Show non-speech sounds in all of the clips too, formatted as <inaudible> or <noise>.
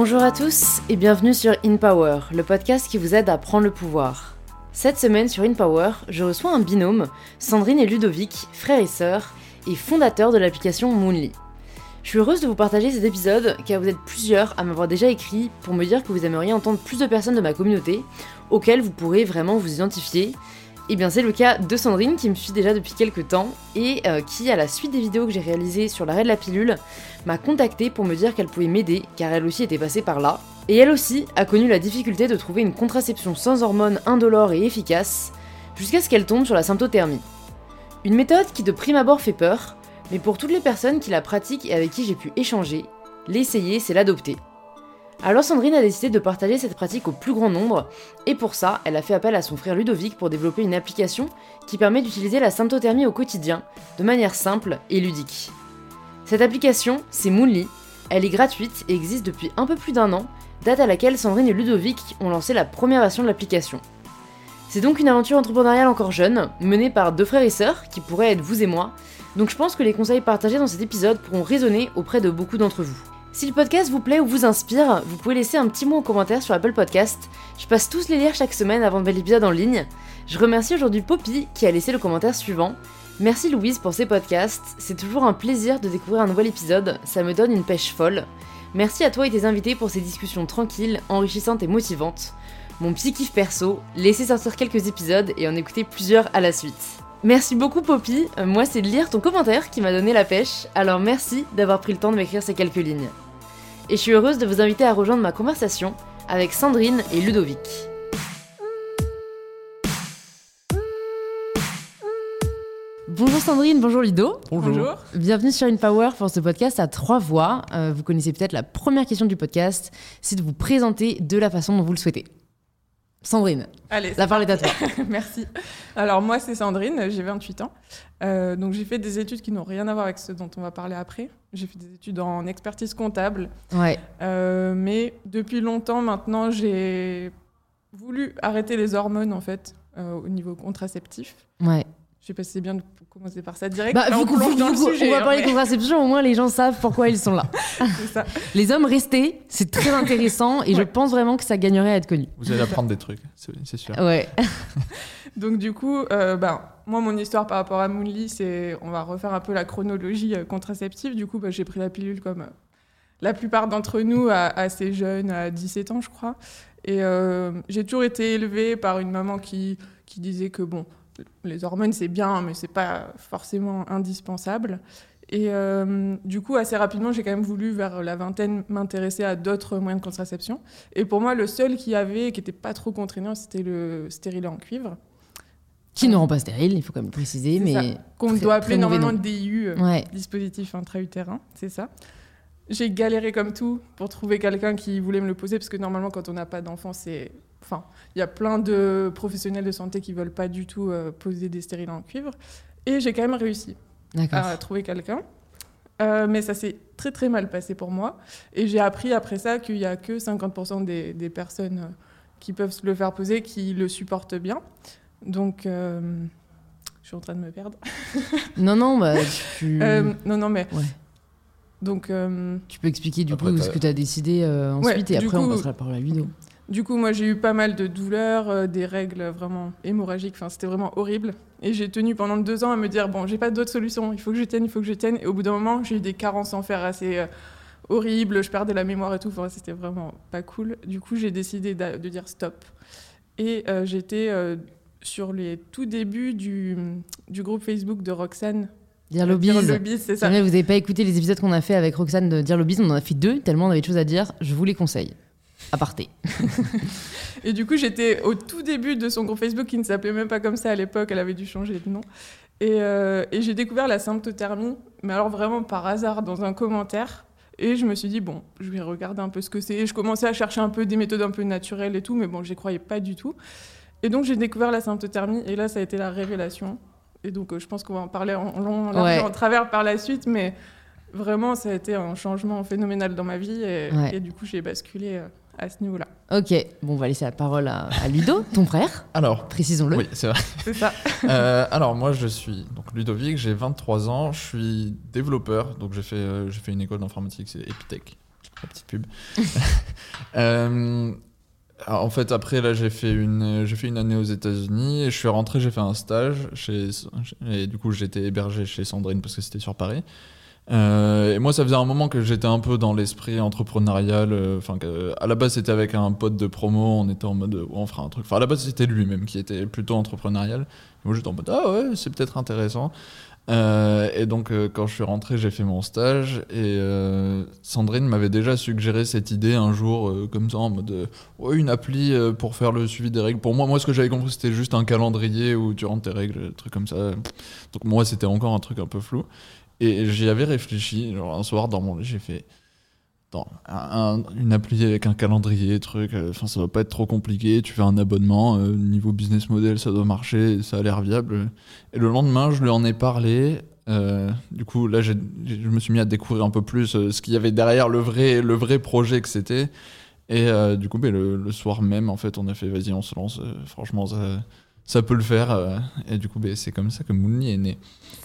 Bonjour à tous et bienvenue sur In Power, le podcast qui vous aide à prendre le pouvoir. Cette semaine sur In Power, je reçois un binôme, Sandrine et Ludovic, frères et sœurs, et fondateurs de l'application Moonly. Je suis heureuse de vous partager cet épisode car vous êtes plusieurs à m'avoir déjà écrit pour me dire que vous aimeriez entendre plus de personnes de ma communauté auxquelles vous pourrez vraiment vous identifier et eh bien c'est le cas de Sandrine qui me suit déjà depuis quelques temps et euh, qui, à la suite des vidéos que j'ai réalisées sur l'arrêt de la pilule, m'a contacté pour me dire qu'elle pouvait m'aider car elle aussi était passée par là. Et elle aussi a connu la difficulté de trouver une contraception sans hormones indolore et efficace jusqu'à ce qu'elle tombe sur la symptothermie. Une méthode qui de prime abord fait peur, mais pour toutes les personnes qui la pratiquent et avec qui j'ai pu échanger, l'essayer c'est l'adopter. Alors Sandrine a décidé de partager cette pratique au plus grand nombre, et pour ça, elle a fait appel à son frère Ludovic pour développer une application qui permet d'utiliser la symptothermie au quotidien, de manière simple et ludique. Cette application, c'est Moonly, elle est gratuite et existe depuis un peu plus d'un an, date à laquelle Sandrine et Ludovic ont lancé la première version de l'application. C'est donc une aventure entrepreneuriale encore jeune, menée par deux frères et sœurs, qui pourraient être vous et moi, donc je pense que les conseils partagés dans cet épisode pourront résonner auprès de beaucoup d'entre vous. Si le podcast vous plaît ou vous inspire, vous pouvez laisser un petit mot en commentaire sur Apple Podcast. Je passe tous les lire chaque semaine avant de mettre l'épisode en ligne. Je remercie aujourd'hui Poppy qui a laissé le commentaire suivant. Merci Louise pour ces podcasts, c'est toujours un plaisir de découvrir un nouvel épisode, ça me donne une pêche folle. Merci à toi et tes invités pour ces discussions tranquilles, enrichissantes et motivantes. Mon petit kiff perso, laissez sortir quelques épisodes et en écouter plusieurs à la suite. Merci beaucoup Poppy, euh, moi c'est de lire ton commentaire qui m'a donné la pêche, alors merci d'avoir pris le temps de m'écrire ces quelques lignes. Et je suis heureuse de vous inviter à rejoindre ma conversation avec Sandrine et Ludovic. Bonjour Sandrine, bonjour Ludo. Bonjour. Bienvenue sur InPower pour ce podcast à trois voix. Euh, vous connaissez peut-être la première question du podcast, c'est de vous présenter de la façon dont vous le souhaitez. Sandrine, Allez, la parole est à toi. <laughs> Merci. Alors moi c'est Sandrine, j'ai 28 ans. Euh, donc j'ai fait des études qui n'ont rien à voir avec ce dont on va parler après. J'ai fait des études en expertise comptable. Ouais. Euh, mais depuis longtemps maintenant j'ai voulu arrêter les hormones en fait euh, au niveau contraceptif. Ouais. Je sais pas si c'est bien de commencer par ça direct. Bah, Là, vu on qu'on- <laughs> va hein, parler mais de contraception, au moins les gens savent pourquoi ils sont là. <laughs> ça. Les hommes restés, c'est très intéressant et je pense vraiment que ça gagnerait à être connu. Vous allez apprendre des trucs, c'est sûr. Ouais. <laughs> Donc du coup, euh, ben, moi, mon histoire par rapport à Moonly, c'est, on va refaire un peu la chronologie euh, contraceptive. Du coup, ben, j'ai pris la pilule comme euh, la plupart d'entre nous, assez jeune, à 17 ans, je crois. Et euh, j'ai toujours été élevée par une maman qui, disait que bon, les hormones c'est bien, mais c'est pas forcément indispensable. Et du coup, assez rapidement, j'ai quand même voulu, vers la vingtaine, m'intéresser à d'autres moyens de contraception. Et pour moi, le seul qui avait, qui n'était pas trop contraignant, c'était le stérilet en cuivre. Qui ne rend pas stérile, il faut quand même le préciser, mais. qu'on doit appeler normalement nom. DIU, euh, Ouais. dispositif intra-utérin, c'est ça. J'ai galéré comme tout pour trouver quelqu'un qui voulait me le poser, parce que normalement, quand on n'a pas d'enfant, c'est... Enfin, il y a plein de professionnels de santé qui veulent pas du tout euh, poser des stérilets en cuivre. Et j'ai quand même réussi à trouver quelqu'un. Euh, mais ça s'est très très mal passé pour moi. Et j'ai appris après ça qu'il n'y a que 50% des, des personnes qui peuvent se le faire poser qui le supportent bien. Donc, euh, je suis en train de me perdre. <laughs> Non, non, bah, tu, Euh, non, non, mais. Ouais. Donc, euh, tu peux expliquer du Après, coup ce que tu as décidé euh, ensuite Ouais, et après on passera la parole à Ludo. du coup, moi, j'ai eu pas mal de douleurs, euh, des règles vraiment hémorragiques. Enfin, c'était vraiment horrible. Et j'ai tenu pendant deux ans à me dire bon, j'ai pas d'autre solution. Il faut que je tienne, il faut que je tienne. Et au bout d'un moment, j'ai eu des carences en fer assez euh, horribles. Je perdais la mémoire et tout. Enfin, c'était vraiment pas cool. Du coup, j'ai décidé de dire stop. Et euh, j'étais euh, sur les tout débuts du, du groupe Facebook de Roxane. Dire Lobbies. C'est ça. jamais vous n'avez pas écouté les épisodes qu'on a fait avec Roxane de Dire Lobbies, on en a fait deux, tellement on avait de choses à dire, je vous les conseille. Aparté. <laughs> Et du coup, j'étais au tout début de son groupe Facebook qui ne s'appelait même pas comme ça à l'époque, elle avait dû changer de nom. Et, euh, et j'ai découvert la symptothermie, mais alors vraiment par hasard dans un commentaire. Et je me suis dit, bon, je vais regarder un peu ce que c'est. Et je commençais à chercher un peu des méthodes un peu naturelles et tout, mais bon, j'y croyais pas du tout. Et donc, j'ai découvert la symptothermie, et là, ça a été la révélation. Et donc, euh, je pense qu'on va en parler en long, en large Ouais. et en travers par la suite, mais vraiment, ça a été un changement phénoménal dans ma vie. Et, Ouais. et du coup, j'ai basculé euh, à ce niveau-là. Ok, bon, on va laisser la parole à, à Ludo, ton frère, Alors, précisons-le. oui, c'est vrai. C'est ça. <laughs> Euh, alors, moi, je suis donc Ludovic, j'ai 23 ans, je suis développeur, donc j'ai fait, euh, j'ai fait une école d'informatique, c'est Epitech. la petite pub. <laughs> Euh, alors, en fait, après, là, j'ai fait une, fait une année aux États-Unis et je suis rentré, j'ai fait un stage chez, et du coup, j'étais hébergé chez Sandrine parce que c'était sur Paris. Euh, et moi, ça faisait un moment que j'étais un peu dans l'esprit entrepreneurial. euh, Enfin, à la base, c'était avec un pote de promo. On était en mode, on fera un truc. Enfin, à la base, c'était lui-même qui était plutôt entrepreneurial. Moi, j'étais en mode, ah ouais, c'est peut-être intéressant. Euh, et donc, euh, quand je suis rentré, j'ai fait mon stage. Et euh, Sandrine m'avait déjà suggéré cette idée un jour, comme ça, en mode, ouais, une appli pour faire le suivi des règles. Pour moi, moi, ce que j'avais compris, c'était juste un calendrier où tu rentres tes règles, un truc comme ça. Donc, moi, c'était encore un truc un peu flou. Et j'y avais réfléchi, un soir dans mon lit, j'ai fait Une appli avec un calendrier, truc, euh, enfin ça va pas être trop compliqué, tu fais un abonnement, euh, niveau business model ça doit marcher, ça a l'air viable. Et le lendemain je lui en ai parlé, euh, du coup là je me suis mis à découvrir un peu plus ce qu'il y avait derrière le vrai, le vrai projet que c'était. Et du coup le, le soir même en fait on a fait vas-y on se lance, franchement ça, ça peut le faire. euh, et du coup ben, c'est comme ça que Moonly est né.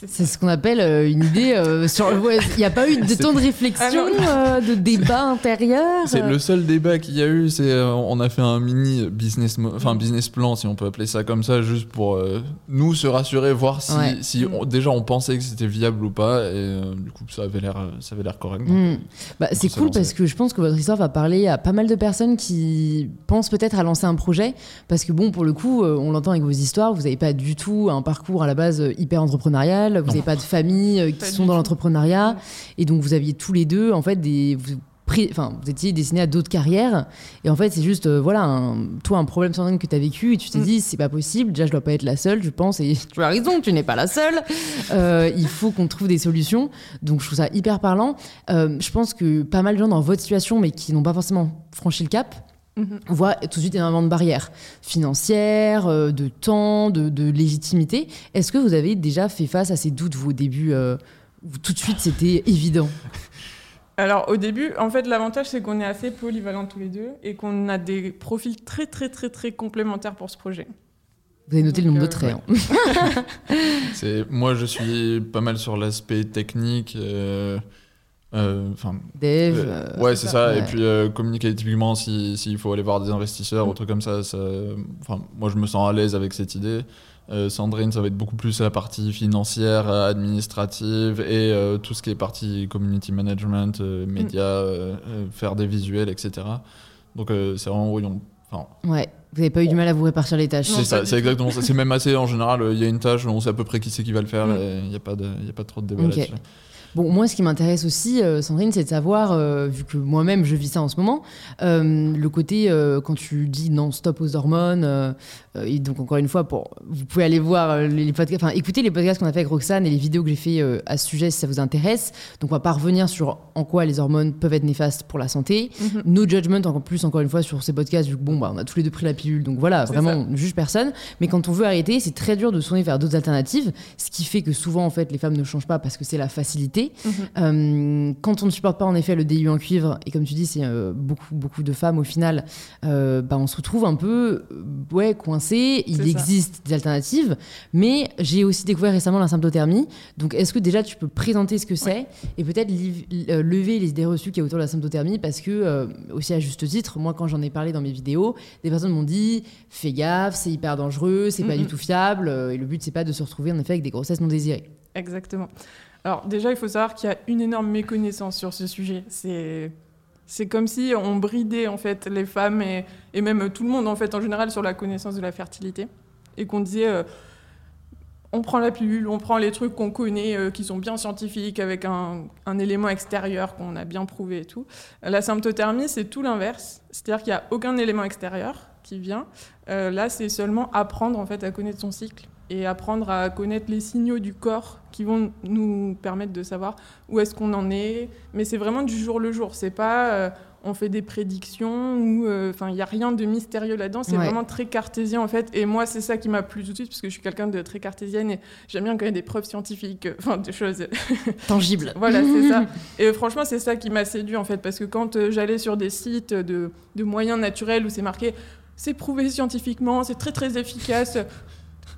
C'est ce qu'on appelle euh, une idée euh, sur. ouais, Il n'y a pas eu de <laughs> temps de réflexion, euh, de débat intérieur. C'est le seul débat qu'il y a eu, c'est euh, on a fait un mini business, enfin business plan si on peut appeler ça comme ça, juste pour euh, nous se rassurer, voir si, Ouais. si on- déjà on pensait que c'était viable ou pas, et euh, du coup ça avait l'air, ça avait l'air correct. Hmm. Bah, c'est cool parce que je pense que votre histoire va parler à pas mal de personnes qui pensent peut-être à lancer un projet. Parce que bon, pour le coup, on l'entend avec vos histoires, vous n'avez pas du tout un parcours à la base euh, hyper entrepreneurial, vous n'avez pas de famille euh, qui Pas sont dans l'entrepreneuriat. Et donc vous aviez tous les deux, en fait, des... Vous, Enfin, vous étiez destinés à d'autres carrières et en fait c'est juste euh, voilà un, toi un problème sans que tu as vécu et tu t'es Mm. dit c'est pas possible déjà je dois pas être la seule je pense et <laughs> tu as raison tu n'es pas la seule Euh, il faut qu'on trouve des solutions donc je trouve ça hyper parlant euh, je pense que pas mal de gens dans votre situation, mais qui n'ont pas forcément franchi le cap, Mhm. voient tout de suite énormément de barrières financières, euh, de temps, de, de légitimité. Est-ce que vous avez déjà fait face à ces doutes, vous, au début euh, où tout de suite c'était <laughs> évident Alors au début, en fait, l'avantage c'est qu'on est assez polyvalents tous les deux et qu'on a des profils très très très très complémentaires pour ce projet. Vous avez noté le nombre de euh, traits. hein. <laughs> <laughs> C'est moi je suis pas mal sur l'aspect technique. euh, Enfin, Dev. Euh, euh, ouais, c'est ça. ouais. Et puis euh, communiquer typiquement si- s'il faut aller voir des investisseurs ou trucs comme ça. enfin, moi, je me sens à l'aise avec cette idée. Euh, Sandrine, ça va être beaucoup plus la partie financière, euh, administrative et euh, tout ce qui est partie community management, euh, médias, euh, euh, faire des visuels, etc. Donc euh, c'est vraiment où enfin, Ouais. Vous n'avez pas eu du mal à vous répartir les tâches. C'est ça, c'est exactement ça. C'est <laughs> même assez en général. euh, Il y a une tâche, on sait à peu près qui c'est qui va le faire. Mm. et Il n'y a pas de, il y a pas trop de débat Ok. là-dessus. Bon, moi, ce qui m'intéresse aussi, euh, Sandrine, c'est de savoir, euh, vu que moi-même je vis ça en ce moment, euh, le côté quand tu dis non stop aux hormones. et donc encore une fois, pour, vous pouvez aller voir les, podcasts, enfin écouter les podcasts qu'on a fait avec Roxane et les vidéos que j'ai fait à ce sujet si ça vous intéresse. Donc on va pas revenir sur en quoi les hormones peuvent être néfastes pour la santé. Mhm. No judgment encore plus encore une fois sur ces podcasts vu que bon bah on a tous les deux pris la pilule donc voilà vraiment ça. on ne juge personne mais quand on veut arrêter c'est très dur de se tourner vers d'autres alternatives ce qui fait que souvent en fait les femmes ne changent pas parce que c'est la facilité Mhm. euh, quand on ne supporte pas en effet le DIU en cuivre, et comme tu dis, c'est euh, beaucoup, beaucoup de femmes au final, euh, bah, on se retrouve un peu euh, ouais, coincé. Il ça. existe des alternatives, mais j'ai aussi découvert récemment la symptothermie. Donc est-ce que déjà tu peux présenter ce que c'est et peut-être lever les idées reçues qu'il y a autour de la symptothermie? Parce que, aussi à juste titre, moi quand j'en ai parlé dans mes vidéos, des personnes m'ont dit fais gaffe, c'est hyper dangereux, c'est pas Mhm. du tout fiable, et le but c'est pas de se retrouver en effet avec des grossesses non désirées. Exactement. Alors déjà, il faut savoir qu'il y a une énorme méconnaissance sur ce sujet. C'est c'est comme si on bridait en fait les femmes et, et même tout le monde en fait en général sur la connaissance de la fertilité et qu'on disait euh, on prend la pilule, on prend les trucs qu'on connaît euh, qui sont bien scientifiques avec un, un élément extérieur qu'on a bien prouvé et tout. La symptothermie, c'est tout l'inverse, c'est-à-dire qu'il n'y a aucun élément extérieur qui vient. Euh, là, c'est seulement apprendre en fait à connaître son cycle et apprendre à connaître les signaux du corps qui vont nous permettre de savoir où est-ce qu'on en est. Mais c'est vraiment du jour le jour. C'est pas euh, on fait des prédictions ou enfin il y a rien de mystérieux là-dedans. C'est Ouais. vraiment très cartésien en fait. Et moi c'est ça qui m'a plu tout de suite parce que je suis quelqu'un de très cartésienne et j'aime bien quand il y a des preuves scientifiques, euh, enfin des choses <laughs> Tangible. voilà, c'est ça. <laughs> Et franchement, c'est ça qui m'a séduit en fait, parce que quand euh, j'allais sur des sites de, de moyens naturels où c'est marqué c'est prouvé scientifiquement, c'est très très efficace.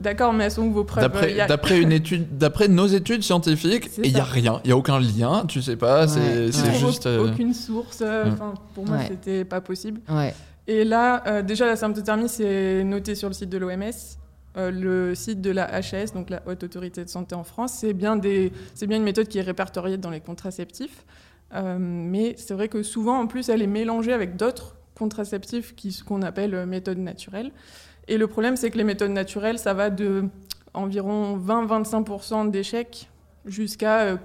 D'accord, mais elles sont où vos preuves D'après a- étude, d'après nos études scientifiques, il y a rien, il y a aucun lien, tu sais pas, c'est Ouais, juste. euh, aucune source. euh, ouais. Pour moi, Ouais. c'était pas possible. Ouais. Et là, euh, déjà, la symptothermie, c'est noté sur le site de l'OMS. Euh, le site de la HS, donc la Haute Autorité de Santé en France, c'est bien, des, c'est bien une méthode qui est répertoriée dans les contraceptifs. Euh, mais c'est vrai que souvent, en plus, elle est mélangée avec d'autres contraceptifs qui, ce qu'on appelle méthodes naturelles. Et le problème, c'est que les méthodes naturelles, ça va de environ 20-25% d'échecs jusqu'à euh,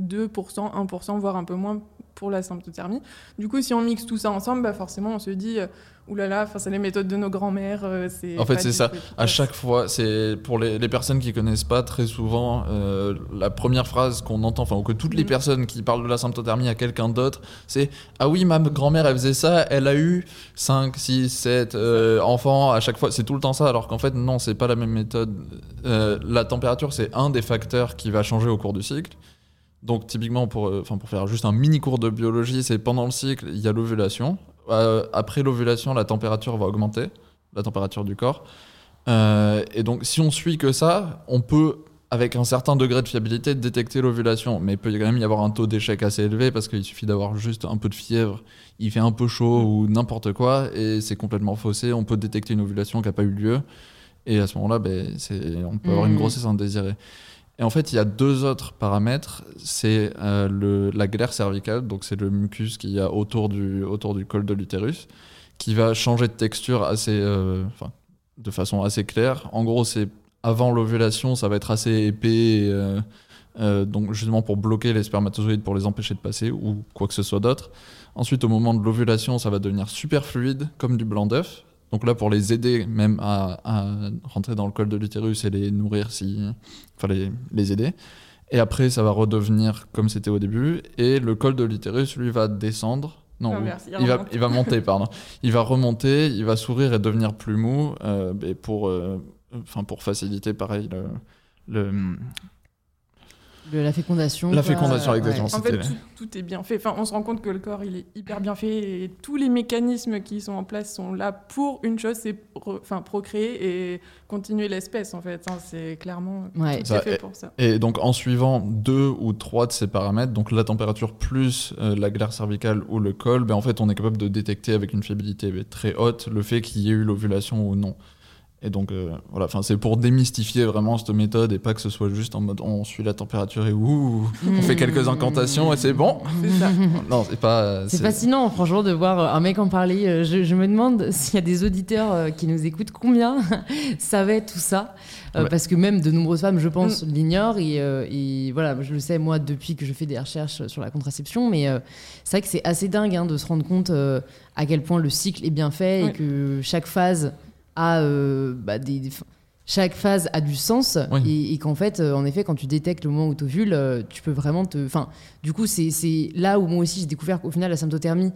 2%, 1%, voire un peu moins pour la symptothermie. Du coup, si on mixe tout ça ensemble, bah forcément, on se dit, euh, oulala, c'est les méthodes de nos grands-mères. euh, En fait, c'est ça. À chaque fois, c'est pour les, les personnes qui connaissent pas très souvent euh, la première phrase qu'on entend, enfin ou que toutes les Mhm. personnes qui parlent de la symptothermie à quelqu'un d'autre, c'est ah oui ma grand-mère elle faisait ça, elle a eu 5, 6, 7 euh, enfants à chaque fois, c'est tout le temps ça, alors qu'en fait non c'est pas la même méthode. Euh, la température c'est un des facteurs qui va changer au cours du cycle. Donc typiquement pour, euh, pour faire juste un mini cours de biologie, c'est pendant le cycle il y a l'ovulation. Euh, après l'ovulation la température va augmenter, la température du corps. Euh, et donc, si on suit que ça, on peut, avec un certain degré de fiabilité, détecter l'ovulation. Mais il peut quand même y avoir un taux d'échec assez élevé parce qu'il suffit d'avoir juste un peu de fièvre, il fait un peu chaud ou n'importe quoi, et c'est complètement faussé. On peut détecter une ovulation qui n'a pas eu lieu. Et à ce moment-là, ben, on peut avoir une Mhm. grossesse indésirée. Et en fait, il y a deux autres paramètres. C'est euh, la glaire cervicale, donc c'est le mucus qu'il y a autour du, col de l'utérus, qui va changer de texture assez, euh, de façon assez claire. En gros, c'est avant l'ovulation, ça va être assez épais, euh, donc justement pour bloquer les spermatozoïdes, pour les empêcher de passer, ou quoi que ce soit d'autre. Ensuite, au moment de l'ovulation, ça va devenir super fluide, comme du blanc d'œuf. Donc là, pour les aider même à, à rentrer dans le col de l'utérus et les nourrir, si, enfin les, les aider. Et après, ça va redevenir comme c'était au début. Et le col de l'utérus, lui, va descendre. Non, il il, va, il va monter, pardon. Il va remonter, il va s'ouvrir et devenir plus mou. euh, et pour, euh, pour faciliter, pareil, le, le, Le- la fécondation. La quoi. fécondation, Ouais. exactement. En fait, tout, tout est bien fait. Enfin, on se rend compte que le corps, il est hyper bien fait et tous les mécanismes qui sont en place sont là pour une chose, c'est enfin, procréer et continuer l'espèce, en fait. hein. C'est clairement Ouais. tout Ça, est fait et- pour ça. Et donc en suivant deux ou trois de ces paramètres, donc la température plus euh, la glaire cervicale ou le col, ben en fait on est capable de détecter avec une fiabilité très haute le fait qu'il y ait eu l'ovulation ou non. Et donc euh, voilà, enfin c'est pour démystifier vraiment cette méthode et pas que ce soit juste en mode on suit la température et ouh, on fait quelques incantations et c'est bon. C'est ça. <laughs> Non, c'est pas. euh, C'est fascinant, franchement, de voir un mec en parler. Euh, Je, je me demande s'il y a des auditeurs qui nous écoutent, combien <laughs> savaient tout ça. Euh, Ouais. Parce que même de nombreuses femmes, je pense, l'ignorent. Et, euh, et voilà, je le sais, moi, depuis que je fais des recherches sur la contraception. Mais euh, c'est vrai que c'est assez dingue hein, de se rendre compte euh, à quel point le cycle est bien fait Ouais. et que chaque phase a euh, bah, des. des- chaque phase a du sens Oui. et, et qu'en fait, euh, en effet, quand tu détectes le moment où tu ovules, tu peux vraiment te. Enfin, du coup, c'est c'est là où moi aussi j'ai découvert qu'au final, la symptothermie,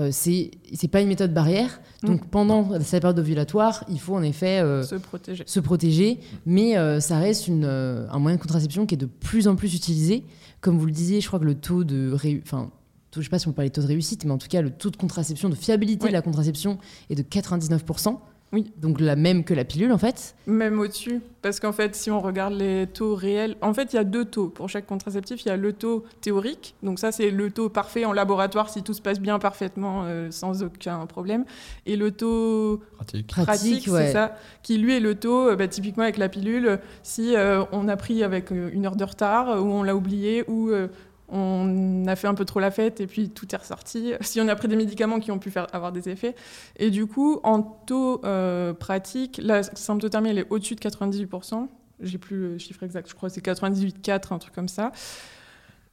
euh, c'est c'est pas une méthode barrière. Donc pendant sa période ovulatoire, il faut en effet euh, Se protéger. se protéger, mais euh, ça reste une, euh, un moyen de contraception qui est de plus en plus utilisé. Comme vous le disiez, je crois que le taux de réu- enfin, je sais pas si on parlait de taux de réussite, mais en tout cas le taux de contraception, de fiabilité Oui. de la contraception est de 99%. Oui. Donc la même que la pilule en fait. Même au-dessus, parce qu'en fait, si on regarde les taux réels, en fait, il y a deux taux. Pour chaque contraceptif, il y a le taux théorique, donc ça, c'est le taux parfait en laboratoire si tout se passe bien parfaitement, euh, sans aucun problème. Et le taux pratique. Pratique, pratique, ouais. c'est ça, qui lui est le taux, euh, bah, typiquement avec la pilule, si euh, on a pris avec une heure de retard, ou on l'a oublié, ou euh, on a fait un peu trop la fête et puis tout est ressorti. <laughs> Si on a pris des médicaments qui ont pu faire avoir des effets. Et du coup, en taux euh, pratique, la symptothermie, elle est au-dessus de 98%. J'ai plus le chiffre exact, je crois que c'est 98,4, un truc comme ça.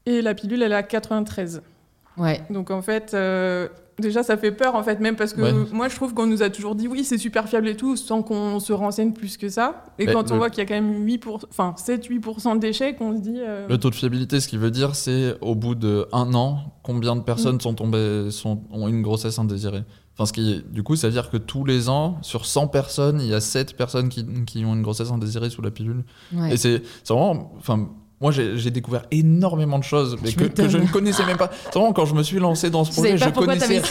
Et la pilule, elle est à 93. Ouais. Donc en fait, euh, déjà ça fait peur en fait, même parce que Ouais. moi je trouve qu'on nous a toujours dit oui c'est super fiable et tout, sans qu'on se renseigne plus que ça. Et Mais quand on le- voit qu'il y a quand même 8 pour... enfin 7-8% d'échecs, on se dit... euh, Le taux de fiabilité, ce qui veut dire, c'est au bout de un an, combien de personnes Mm. sont tombées, sont, ont une grossesse indésirée. Enfin, ce qui, du coup, ça veut dire que tous les ans, sur 100 personnes, il y a 7 personnes qui, qui ont une grossesse indésirée sous la pilule. ouais. Et c'est c'est vraiment. Enfin, moi, j'ai découvert énormément de choses mais que, que je ne connaissais même pas. Vraiment quand je me suis lancé dans ce projet, je connaissais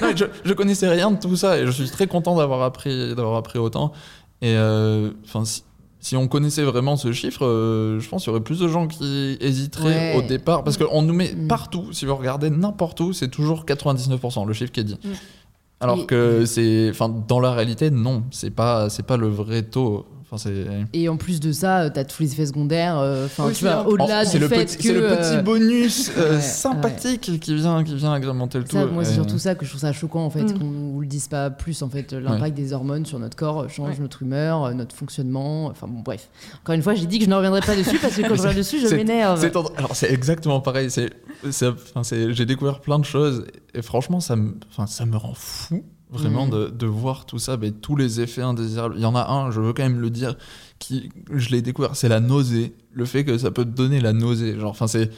non, <laughs> je, je connaissais rien de tout ça et je suis très content d'avoir appris, d'avoir appris autant. Et euh, si, si on connaissait vraiment ce chiffre, euh, je pense qu'il y aurait plus de gens qui hésiteraient Ouais. au départ. Parce qu'on nous met Mm. partout, si vous regardez n'importe où, c'est toujours 99%, le chiffre qui est dit. Mm. Alors que c'est. Enfin, dans la réalité, non, c'est pas, c'est pas le vrai taux. Enfin. Et en plus de ça, tu as tous les effets secondaires. euh, Enfin, Aussi, tu vois, au-delà Oh, du le fait petit, que. c'est le petit euh, bonus euh, <laughs> ouais, sympathique qui vient qui vient agrémenter le tout. Ça, moi, c'est surtout ça que je trouve ça choquant, en fait, Mm. qu'on nous le dise pas plus, en fait. L'impact des hormones sur notre corps change Ouais. notre humeur, euh, notre fonctionnement. Enfin, bon, bref. Encore une fois, j'ai dit que je ne reviendrai pas dessus parce que quand je reviens dessus, je m'énerve. Alors c'est exactement pareil. C'est, j'ai découvert plein de choses et franchement ça me, enfin, ça me rend fou vraiment Mhm. de, de voir tout ça, mais tous les effets indésirables. Il y en a un, je veux quand même le dire, qui je l'ai découvert, c'est la nausée. Le fait que ça peut te donner la nausée. Genre, enfin c'est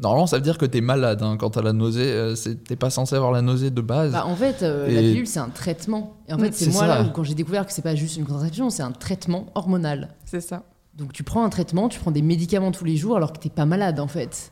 normalement ça veut dire que t'es malade hein, quand t'as la nausée. euh, t'es pas censé avoir la nausée de base. Bah, en fait, euh, la pilule, c'est un traitement. Et en fait, Mm, c'est c'est moi ça. là où, quand j'ai découvert que c'est pas juste une contraception, c'est un traitement hormonal. C'est ça. Donc, tu prends un traitement, tu prends des médicaments tous les jours alors que t'es pas malade, en fait.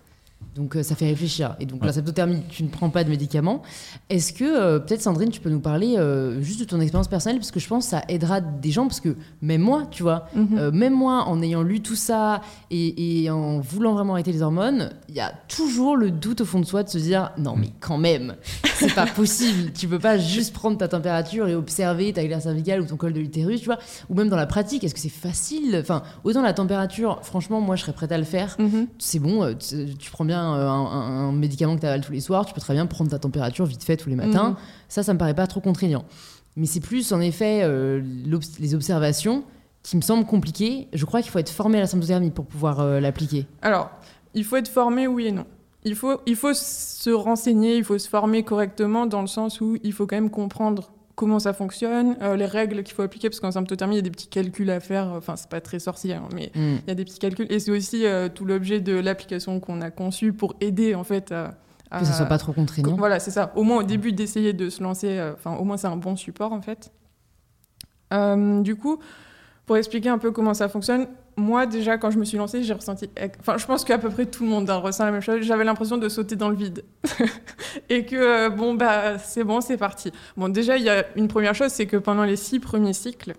Donc, euh, ça fait réfléchir. Et donc, Ouais. la septothermie, tu ne prends pas de médicaments. Est-ce que, euh, peut-être, Sandrine, tu peux nous parler euh, juste de ton expérience personnelle? Parce que je pense que ça aidera des gens. Parce que même moi, tu vois, Mhm. Euh, même moi, en ayant lu tout ça et, et en voulant vraiment arrêter les hormones, il y a toujours le doute au fond de soi de se dire non mais quand même, c'est pas possible. Tu peux pas juste prendre ta température et observer ta glaire cervicale ou ton col de l'utérus, tu vois. Ou même dans la pratique, est-ce que c'est facile? Enfin, autant la température, franchement, moi je serais prête à le faire. Mhm. C'est bon, euh, tu, prends bien euh, un, un- un médicament que tu avales tous les soirs, tu peux très bien prendre ta température vite fait tous les matins. Mhm. Ça, ça me paraît pas trop contraignant. Mais c'est plus, en effet, euh, les observations qui me semblent compliquées. Je crois qu'il faut être formé à la symptothermie pour pouvoir euh, l'appliquer. Alors, il faut être formé, oui et non. Il faut, il faut se renseigner, il faut se former correctement dans le sens où il faut quand même comprendre comment ça fonctionne, euh, les règles qu'il faut appliquer, parce qu'en symptothermie, il y a des petits calculs à faire. Enfin, c'est pas très sorcier, hein, mais Mm. il y a des petits calculs. Et c'est aussi euh, tout l'objet de l'application qu'on a conçue pour aider, en fait, à... à- Que ça soit pas trop contraignant. Voilà, c'est ça. Au moins au début d'essayer de se lancer, euh, enfin au moins c'est un bon support en fait. Du coup, pour expliquer un peu comment ça fonctionne, moi déjà quand je me suis lancée, j'ai ressenti, enfin je pense qu'à peu près tout le monde hein, ressent la même chose. J'avais l'impression de sauter dans le vide <laughs> et que euh, bon bah c'est bon, c'est parti. Bon déjà il y a une première chose, c'est que pendant les six premiers cycles,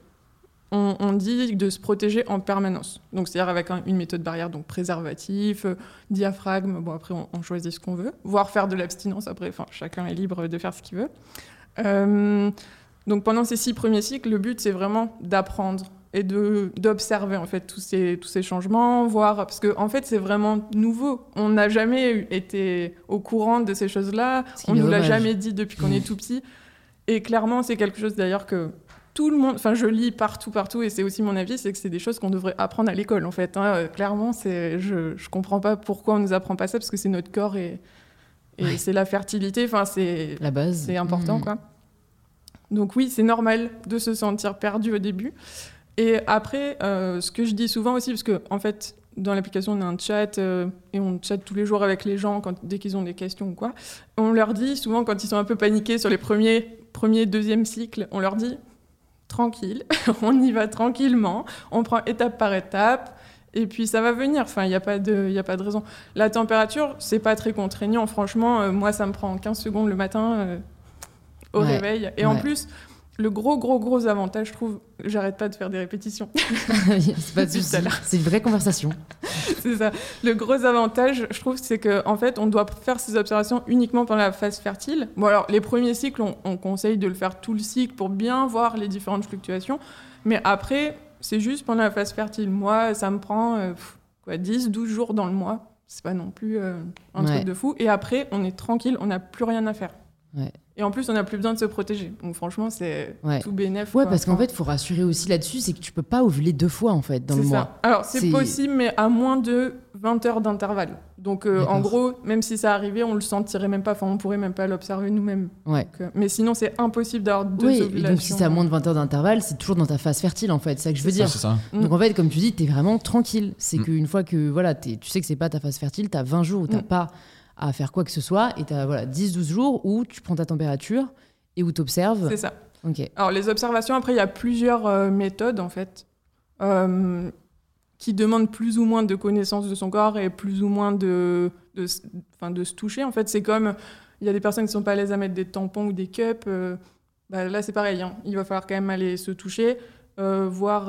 on, dit de se protéger en permanence. Donc c'est-à-dire avec un- une méthode barrière, donc préservatif, euh, diaphragme. Bon après on, on choisit ce qu'on veut, voire faire de l'abstinence. Après, enfin chacun est libre de faire ce qu'il veut. Euh, donc pendant ces six premiers cycles, le but c'est vraiment d'apprendre et d'observer en fait tous ces tous ces changements, voir parce que en fait c'est vraiment nouveau. On n'a jamais été au courant de ces choses-là. On est nous l'a jamais dit depuis qu'on est tout petit. Et clairement, c'est quelque chose d'ailleurs que tout le monde, enfin je lis partout, partout, et c'est aussi mon avis, c'est que c'est des choses qu'on devrait apprendre à l'école en fait. hein. Euh, Clairement, c'est, je, je comprends pas pourquoi on nous apprend pas ça, parce que c'est notre corps et, et Ouais. c'est la fertilité, enfin c'est, La base. c'est important Mm. quoi. Donc oui, c'est normal de se sentir perdu au début. Et après, euh, ce que je dis souvent aussi, parce que en fait, dans l'application, on a un chat euh, et on chatte tous les jours avec les gens quand, dès qu'ils ont des questions ou quoi. On leur dit souvent quand ils sont un peu paniqués sur les premiers, premiers deuxième cycles, on leur dit tranquille, <laughs> on y va tranquillement, on prend étape par étape. Et puis ça va venir, enfin, il n'y a, pas de- y a pas de raison. La température, c'est pas très contraignant. Franchement, euh, moi, ça me prend 15 secondes le matin au Ouais. réveil. Et en plus, le gros, gros, gros avantage, je trouve, j'arrête pas de faire des répétitions. <laughs> c'est pas <laughs> l'heure. C'est une vraie conversation. <laughs> c'est ça. Le gros avantage, je trouve, c'est qu'en en fait, on doit faire ces observations uniquement pendant la phase fertile. Bon, alors, les premiers cycles, on, on conseille de le faire tout le cycle pour bien voir les différentes fluctuations. Mais après, c'est juste pendant la phase fertile. Moi, ça me prend euh, quoi, 10, 12 jours dans le mois. C'est pas non plus euh, un Ouais. truc de fou. Et après, on est tranquille, on n'a plus rien à faire. Ouais. Et en plus, on n'a plus besoin de se protéger. Donc franchement, c'est Ouais. tout bénéf. Ouais, quoi. parce qu'en fait, il faut rassurer aussi là-dessus, c'est que tu peux pas ovuler deux fois en fait dans le c'est mois. ça. Alors, c'est possible, mais à moins de 20 heures d'intervalle. Donc, euh, en gros, même si ça arrivait, on le sentirait même pas. Enfin, on pourrait même pas l'observer nous-mêmes. Ouais. Donc, euh, mais sinon, c'est impossible d'avoir deux Oui, et ovulations. donc si c'est à moins de 20 heures d'intervalle, c'est toujours dans ta phase fertile en fait, c'est ça que je veux dire. Ça. Mm. Donc en fait, comme tu dis, t'es vraiment tranquille. C'est Mm. qu'une fois que voilà, tu sais que c'est pas ta phase fertile, t'as 20 jours où t'as Mm. pas à faire quoi que ce soit et t'as voilà, 10-12 jours où tu prends ta température et où t'observes. C'est ça. Ok. Alors, les observations, après, il y a plusieurs euh, méthodes, en fait, euh, qui demandent plus ou moins de connaissance de son corps et plus ou moins de, de, de se toucher. En fait, c'est comme, il y a des personnes qui sont pas à l'aise à mettre des tampons ou des cups. euh, bah, là, c'est pareil. hein. Il va falloir quand même aller se toucher. voir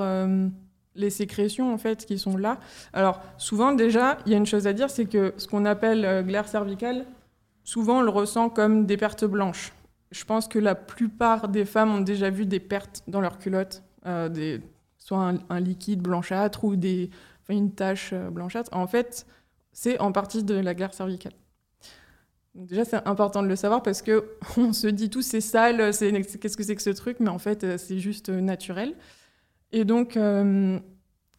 les sécrétions en fait qui sont là. Alors souvent déjà, il y a une chose à dire, c'est que ce qu'on appelle euh, glaire cervicale, souvent on le ressent comme des pertes blanches. Je pense que la plupart des femmes ont déjà vu des pertes dans leur culotte, euh, soit un, liquide blanchâtre ou une tache euh, blanchâtre. En fait, c'est en partie de la glaire cervicale. Déjà, c'est important de le savoir parce que <laughs> on se dit tous c'est sale, c'est qu'est-ce que c'est que ce truc, mais en fait, c'est juste naturel. Et donc, euh,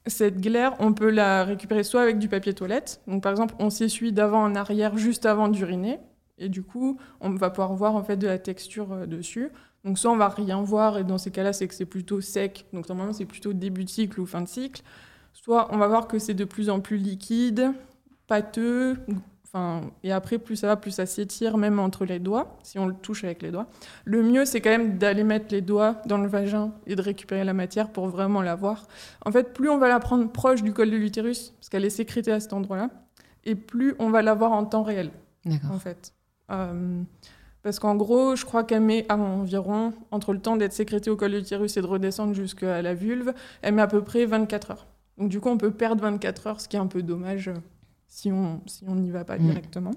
cette glaire, on peut la récupérer soit avec du papier toilette. Donc, par exemple, on s'essuie d'avant en arrière juste avant d'uriner. Et du coup, on va pouvoir voir en fait de la texture euh, dessus. Donc, soit on va rien voir, et dans ces cas-là, c'est que c'est plutôt sec. Donc, normalement, c'est plutôt début de cycle ou fin de cycle. Soit on va voir que c'est de plus en plus liquide, pâteux. Enfin, et après, plus ça va, plus ça s'étire, même entre les doigts, si on le touche avec les doigts. Le mieux, c'est quand même d'aller mettre les doigts dans le vagin et de récupérer la matière pour vraiment la voir. En fait, plus on va la prendre proche du col de l'utérus, parce qu'elle est sécrétée à cet endroit-là, et plus on va la voir en temps réel, D'accord. en fait. Euh, parce qu'en gros, je crois qu'elle met environ, entre le temps d'être sécrétée au col de l'utérus et de redescendre jusqu'à la vulve, elle met à peu près 24 heures. Donc du coup, on peut perdre 24 heures, ce qui est un peu dommage euh, si on si on n'y va pas Mm. directement.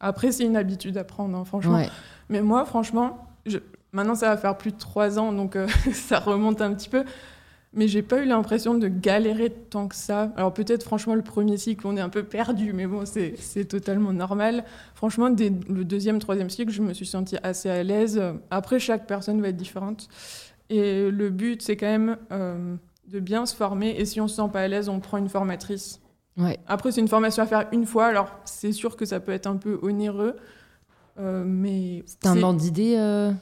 Après, c'est une habitude à prendre, hein, franchement. Ouais. Mais moi, franchement, je- maintenant ça va faire plus de trois ans, donc euh, <laughs> ça remonte un petit peu. Mais j'ai pas eu l'impression de galérer tant que ça. Alors peut-être, franchement, le premier cycle, on est un peu perdu, mais bon, c'est c'est totalement normal. Franchement, dès le deuxième, troisième cycle, je me suis sentie assez à l'aise. Après, chaque personne va être différente. Et le but, c'est quand même euh, de bien se former. Et si on se sent pas à l'aise, on prend une formatrice. Ouais. Après, c'est une formation à faire une fois. Alors, c'est sûr que ça peut être un peu onéreux. euh, mais T'as un c'est- ordre d'idée euh,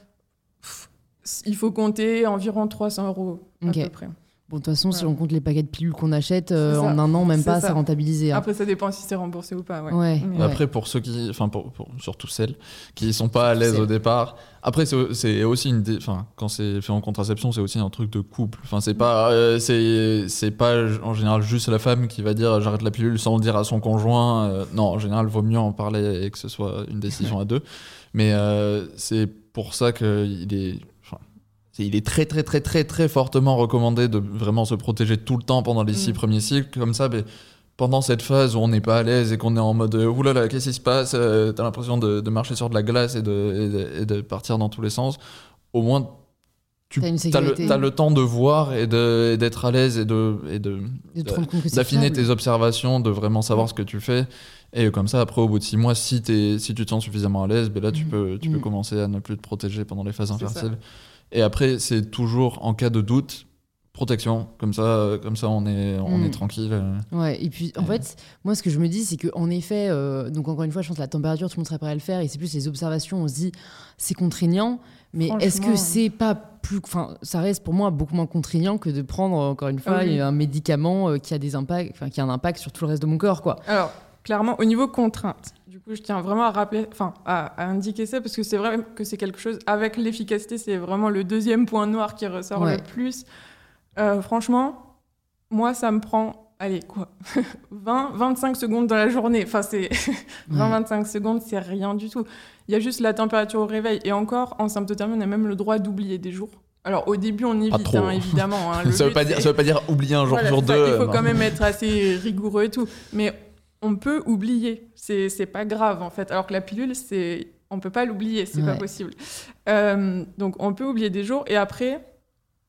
il faut compter environ 300 euros à peu près. Bon, de toute façon, si on compte les paquets de pilules qu'on achète, euh, en un an, même pas, ça. c'est rentabilisé. hein. Après, ça dépend si c'est remboursé ou pas. Ouais. Ouais. Mais- Ouais. Après, pour ceux qui, enfin, pour, pour- surtout celles qui sont pas à l'aise au départ. Après, c'est c'est aussi une, dé- enfin, quand c'est fait en contraception, c'est aussi un truc de couple. Enfin, c'est pas, euh, c'est, c'est pas en général juste la femme qui va dire j'arrête la pilule sans le dire à son conjoint. Euh, non, en général, vaut mieux en parler et que ce soit une décision à deux. Mais euh, c'est pour ça qu'il est, il est très très très très très fortement recommandé de vraiment se protéger tout le temps pendant les six Mm. premiers cycles. Comme ça, pendant cette phase où on n'est pas à l'aise et qu'on est en mode euh, oulala, qu'est-ce qui se passe Euh, T'as l'impression de, de marcher sur de la glace et de, et de- et de partir dans tous les sens. Au moins, tu as le, temps de voir et d'être à l'aise et de, d'affiner tes observations, de vraiment savoir Ouais. ce que tu fais. Et comme ça, après, au bout de six mois, si, tu te sens suffisamment à l'aise, ben là, tu, Mhm. peux, tu peux Mhm. commencer à ne plus te protéger pendant les phases ça. Et après, c'est toujours en cas de doute, protection. Comme ça, euh, comme ça on, est, on est tranquille. euh. Ouais, et puis en fait, moi ce que je me dis, c'est qu'en effet, euh, donc encore une fois, je pense que la température, tout le monde serait prêt à le faire, et c'est plus les observations, on se dit, c'est contraignant, mais est-ce que c'est pas plus. Enfin, ça reste pour moi beaucoup moins contraignant que de prendre, encore une fois, oui. un médicament qui a des impacts, enfin, qui a un impact sur tout le reste de mon corps, quoi. Alors, clairement, au niveau contrainte, du coup, je tiens vraiment à rappeler, enfin, à, à indiquer ça parce que c'est vrai que c'est quelque chose. Avec l'efficacité, c'est vraiment le deuxième point noir qui ressort Ouais. le plus. Euh, franchement, moi, ça me prend, allez, quoi, <laughs> 20, 25 secondes dans la journée. Enfin, c'est <laughs> 20-25 secondes, c'est rien du tout. Il y a juste la température au réveil. Et encore, en symptothermie, on a même le droit d'oublier des jours. Alors, au début, on évite, trop. hein, évidemment. hein. <laughs> Ça, veut but, pas dire, c'est- ça veut pas dire oublier un jour voilà, sur deux. Il faut non. quand même être assez rigoureux et tout. Mais on peut oublier. C'est c'est pas grave, en fait. Alors que la pilule, c'est on peut pas l'oublier. C'est pas possible. Euh, donc, on peut oublier des jours. Et après,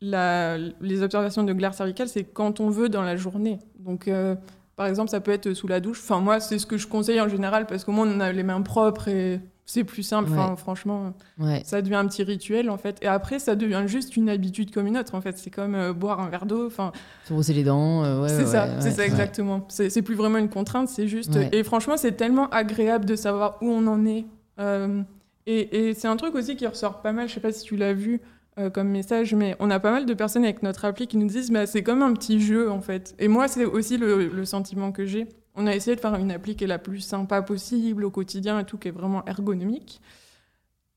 la- les observations de glaire cervicale, c'est quand on veut dans la journée. Donc, euh, par exemple, ça peut être sous la douche. Enfin, moi, c'est ce que je conseille en général parce qu'au moins, on a les mains propres et c'est plus simple. Enfin, franchement, Ouais. ça devient un petit rituel, en fait. Et après, ça devient juste une habitude comme une autre, en fait. C'est comme euh, boire un verre d'eau. Enfin, Se brosser les dents, euh, ouais, c'est ça, c'est ça exactement. C'est plus vraiment une contrainte, c'est juste. Et franchement, c'est tellement agréable de savoir où on en est. Euh, et et c'est un truc aussi qui ressort pas mal. Je sais pas si tu l'as vu comme message, mais on a pas mal de personnes avec notre appli qui nous disent, bah, c'est comme un petit jeu en fait. Et moi, c'est aussi le, le sentiment que j'ai. On a essayé de faire une appli qui est la plus sympa possible au quotidien et tout, qui est vraiment ergonomique.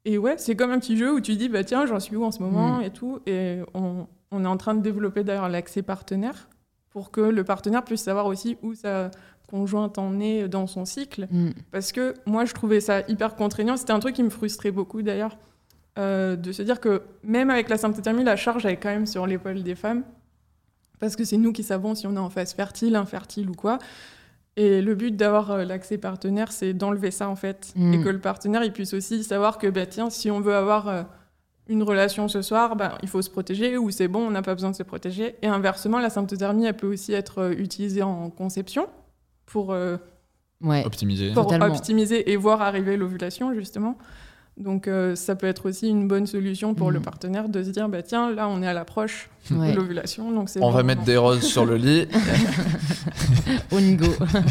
Et ouais, c'est comme un petit jeu où tu dis, bah tiens, j'en suis où en ce moment Mm. et tout. Et on, on est en train de développer d'ailleurs l'accès partenaire pour que le partenaire puisse savoir aussi où sa conjointe en est dans son cycle. Mm. Parce que moi, je trouvais ça hyper contraignant. C'était un truc qui me frustrait beaucoup d'ailleurs. euh, de se dire que même avec la symptothermie, la charge est quand même sur l'épaule des femmes, parce que c'est nous qui savons si on est en phase fertile, infertile ou quoi. Et le but d'avoir euh, l'accès partenaire, c'est d'enlever ça en fait, Mm. et que le partenaire il puisse aussi savoir que bah, tiens, si on veut avoir euh, une relation ce soir, bah, il faut se protéger ou c'est bon, on n'a pas besoin de se protéger. Et inversement, la symptothermie, elle peut aussi être euh, utilisée en conception pour euh, Ouais. Optimiser. pour Totalement. optimiser et voir arriver l'ovulation, justement. Donc, euh, ça peut être aussi une bonne solution pour le partenaire de se dire bah, tiens, là, on est à l'approche Ouais. de l'ovulation. Donc c'est On va mettre des roses sur le lit. <laughs> On y go.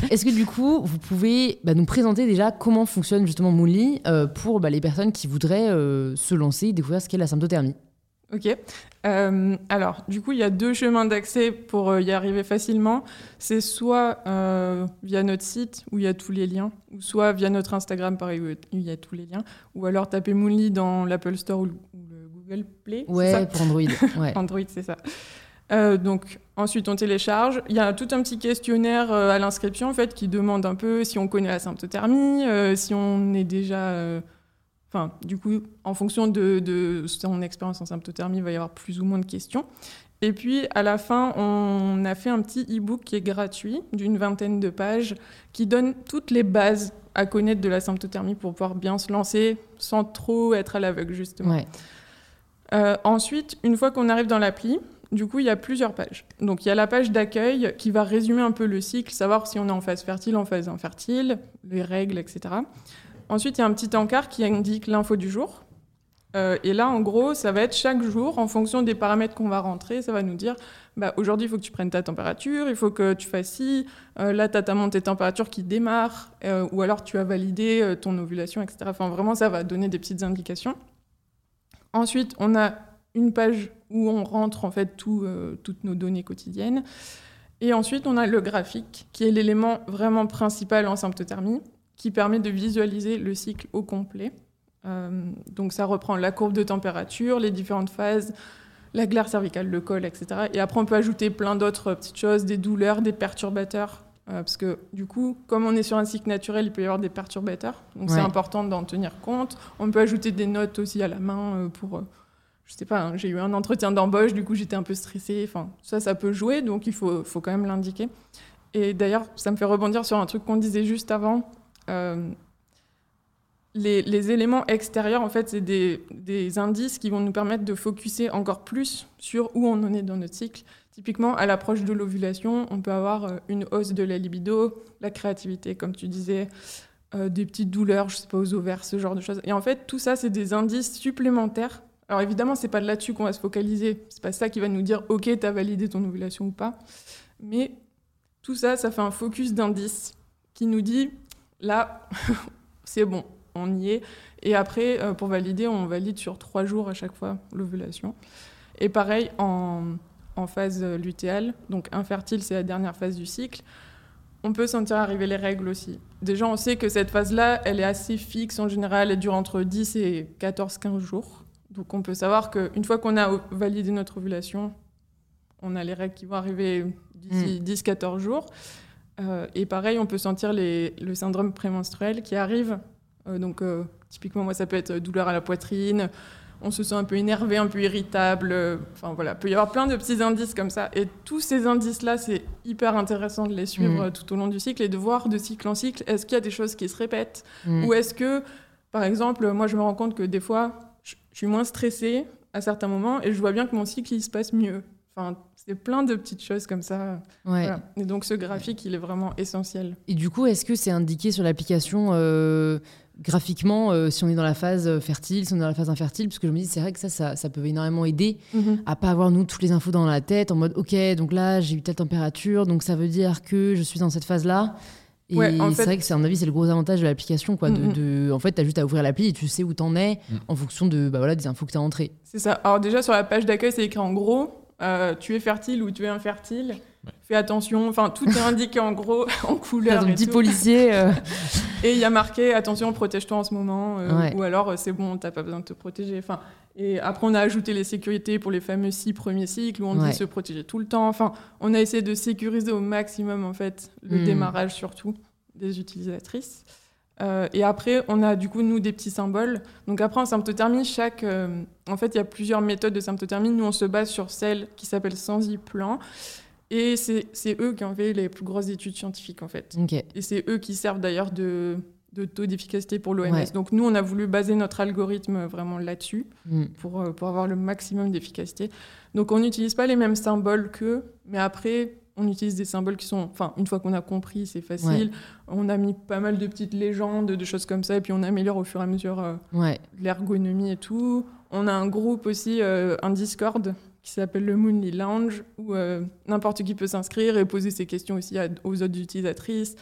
Est-ce que du coup, vous pouvez bah, nous présenter déjà comment fonctionne justement Moonly euh, pour bah, les personnes qui voudraient euh, se lancer et découvrir ce qu'est la symptothermie? Ok. Euh, alors, du coup, il y a deux chemins d'accès pour euh, y arriver facilement. C'est soit euh, via notre site où il y a tous les liens, ou soit via notre Instagram, pareil, où il y a tous les liens, ou alors taper Moonly dans l'Apple Store ou le, Google Play. Ouais, pour Android. <laughs> Ouais. Android, c'est ça. Euh, donc ensuite on télécharge. Il y a tout un petit questionnaire à l'inscription en fait qui demande un peu si on connaît la symptothermie, si on est déjà, enfin du coup en fonction de, de son expérience en symptothermie, il va y avoir plus ou moins de questions. Et puis à la fin, on a fait un petit e-book qui est gratuit d'une vingtaine de pages qui donne toutes les bases à connaître de la symptothermie pour pouvoir bien se lancer sans trop être à l'aveugle justement. Ouais. Euh, ensuite, une fois qu'on arrive dans l'appli, du coup, il y a plusieurs pages. Donc, il y a la page d'accueil qui va résumer un peu le cycle, savoir si on est en phase fertile, en phase infertile, les règles, etc. Ensuite, il y a un petit encart qui indique l'info du jour. Euh, et là, en gros, ça va être chaque jour, en fonction des paramètres qu'on va rentrer, ça va nous dire bah, aujourd'hui, il faut que tu prennes ta température, il faut que tu fasses ci, euh, là, tu as ta montée de température qui démarre, euh, ou alors tu as validé ton ovulation, etc. Enfin, vraiment, ça va donner des petites indications. Ensuite, on a une page où on rentre en fait tout, toutes nos données quotidiennes. Et ensuite, on a le graphique, qui est l'élément vraiment principal en symptothermie, qui permet de visualiser le cycle au complet. Euh, donc ça reprend la courbe de température, les différentes phases, la glaire cervicale, le col, etc. Et après, on peut ajouter plein d'autres petites choses, des douleurs, des perturbateurs. euh, parce que du coup, comme on est sur un cycle naturel, il peut y avoir des perturbateurs. Donc c'est important d'en tenir compte. On peut ajouter des notes aussi à la main euh, pour... je sais pas, hein, j'ai eu un entretien d'embauche, du coup j'étais un peu stressée. Enfin, ça, ça peut jouer, donc il faut, faut quand même l'indiquer. Et d'ailleurs, ça me fait rebondir sur un truc qu'on disait juste avant. Euh, les, éléments extérieurs, en fait, c'est des, indices qui vont nous permettre de focuser encore plus sur où on en est dans notre cycle. Typiquement, à l'approche de l'ovulation, on peut avoir euh, une hausse de la libido, la créativité, comme tu disais, euh, des petites douleurs, je sais pas, aux ovaires, ce genre de choses. Et en fait, tout ça, c'est des indices supplémentaires. Alors évidemment, c'est pas là-dessus qu'on va se focaliser. C'est pas ça qui va nous dire, ok, t'as validé ton ovulation ou pas. Mais tout ça, ça fait un focus d'indices qui nous dit, là, <laughs> c'est bon, on y est. Et après, euh, pour valider, on valide sur trois jours à chaque fois l'ovulation. Et pareil, en, en phase lutéale, donc infertile, c'est la dernière phase du cycle, on peut sentir arriver les règles aussi. Déjà, on sait que cette phase-là, elle est assez fixe en général, elle dure entre 10 et 14-15 jours. Donc on peut savoir qu'une fois qu'on a validé notre ovulation, on a les règles qui vont arriver d'ici 10-14 jours. Euh, et pareil, on peut sentir les- le syndrome prémenstruel qui arrive. Euh, donc, euh, typiquement, moi, ça peut être douleur à la poitrine, on se sent un peu énervé, un peu irritable. Enfin, voilà, il peut y avoir plein de petits indices comme ça. Et tous ces indices-là, c'est hyper intéressant de les suivre Mm. tout au long du cycle et de voir de cycle en cycle, est-ce qu'il y a des choses qui se répètent Mm. Ou est-ce que, par exemple, moi, je me rends compte que des fois, je je suis moins stressée à certains moments et je vois bien que mon cycle, il se passe mieux. Enfin, c'est plein de petites choses comme ça. Ouais. Voilà. Et donc, ce graphique, il est vraiment essentiel. Et du coup, est-ce que c'est indiqué sur l'application euh, graphiquement euh, si on est dans la phase euh, fertile, si on est dans la phase infertile? Parce que je me dis, c'est vrai que ça, ça, ça peut énormément aider à pas avoir nous toutes les infos dans la tête en mode, ok, donc là j'ai eu telle température, donc ça veut dire que je suis dans cette phase-là. Et Ouais, en c'est fait- vrai que c'est à mon avis c'est le gros avantage de l'application quoi. De, Mhm. de- en fait, t'as juste à ouvrir l'appli et tu sais où t'en es Mhm. en fonction de bah voilà des infos que t'as entrées. C'est ça. Alors déjà sur la page d'accueil, c'est écrit en gros, euh, tu es fertile ou tu es infertile. Fais attention. Enfin, tout est indiqué en gros, <laughs> en couleur ton et petit tout. policier. euh, <laughs> Et il y a marqué attention, protège-toi en ce moment. euh, Ouais. Ou alors c'est bon, t'as pas besoin de te protéger. Enfin, et après on a ajouté les sécurités pour les fameux six premiers cycles où on Ouais. dit se protéger tout le temps. Enfin, on a essayé de sécuriser au maximum en fait le Mm. démarrage surtout des utilisatrices. Euh, et après, on a du coup, nous, des petits symboles. Donc après, en symptothermie, chaque... euh, en fait, il y a plusieurs méthodes de symptothermie. Nous, on se base sur celle qui s'appelle Sensiplan. Et c'est eux qui ont fait les plus grosses études scientifiques, en fait. Ok. Et c'est eux qui servent d'ailleurs de, de taux d'efficacité pour l'OMS. Ouais. Donc nous, on a voulu baser notre algorithme vraiment là-dessus Mm. pour, euh, pour avoir le maximum d'efficacité. Donc on n'utilise pas les mêmes symboles qu'eux, mais après, on utilise des symboles qui sont... Enfin, une fois qu'on a compris, c'est facile. On a mis pas mal de petites légendes, de choses comme ça, et puis on améliore au fur et à mesure euh, Ouais. l'ergonomie et tout. On a un groupe aussi, euh, un Discord qui s'appelle le Moonly Lounge, où euh, n'importe qui peut s'inscrire et poser ses questions aussi à- aux autres utilisatrices.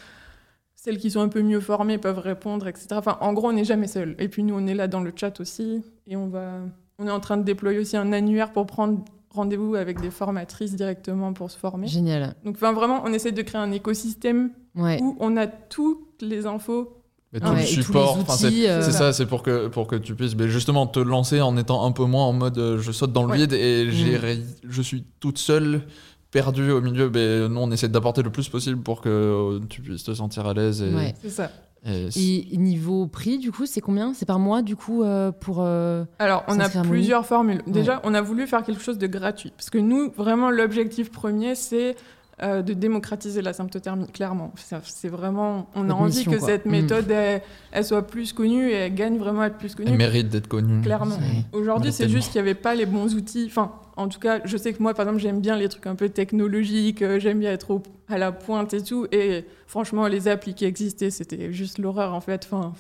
Celles qui sont un peu mieux formées peuvent répondre, etc. Enfin, en gros, on n'est jamais seul. Et puis nous, on est là dans le chat aussi, et on va, on est en train de déployer aussi un annuaire pour prendre rendez-vous avec des formatrices directement pour se former. Génial. Donc, enfin, vraiment, on essaie de créer un écosystème Ouais. où on a toutes les infos. Mais tout Ouais, le et tous les support, enfin, c'est outils, euh, c'est ça, c'est pour que, pour que tu puisses mais justement te lancer en étant un peu moins en mode euh, je saute dans le Ouais. vide et j'ai Mm. ré- je suis toute seule, perdue au milieu. Mais nous, on essaie d'apporter le plus possible pour que euh, tu puisses te sentir à l'aise. Et, Ouais. C'est ça. Et c'est- Et niveau prix, du coup, c'est combien? C'est par mois, du coup, euh, pour. euh, Alors, on a plusieurs formules. Déjà, on a voulu faire quelque chose de gratuit. Parce que nous, vraiment, l'objectif premier, c'est euh, de démocratiser la symptothermie, clairement. C'est vraiment... On a envie mission, que quoi. cette Mm. méthode, elle, elle soit plus connue et elle gagne vraiment à être plus elle connue. mérite d'être connue. Clairement. Aujourd'hui, c'est juste qu'il n'y avait pas les bons outils. Enfin, en tout cas, je sais que moi, par exemple, j'aime bien les trucs un peu technologiques, euh, j'aime bien être au- à la pointe et tout. Et franchement, les applis qui existaient, c'était juste l'horreur, en fait. Enfin,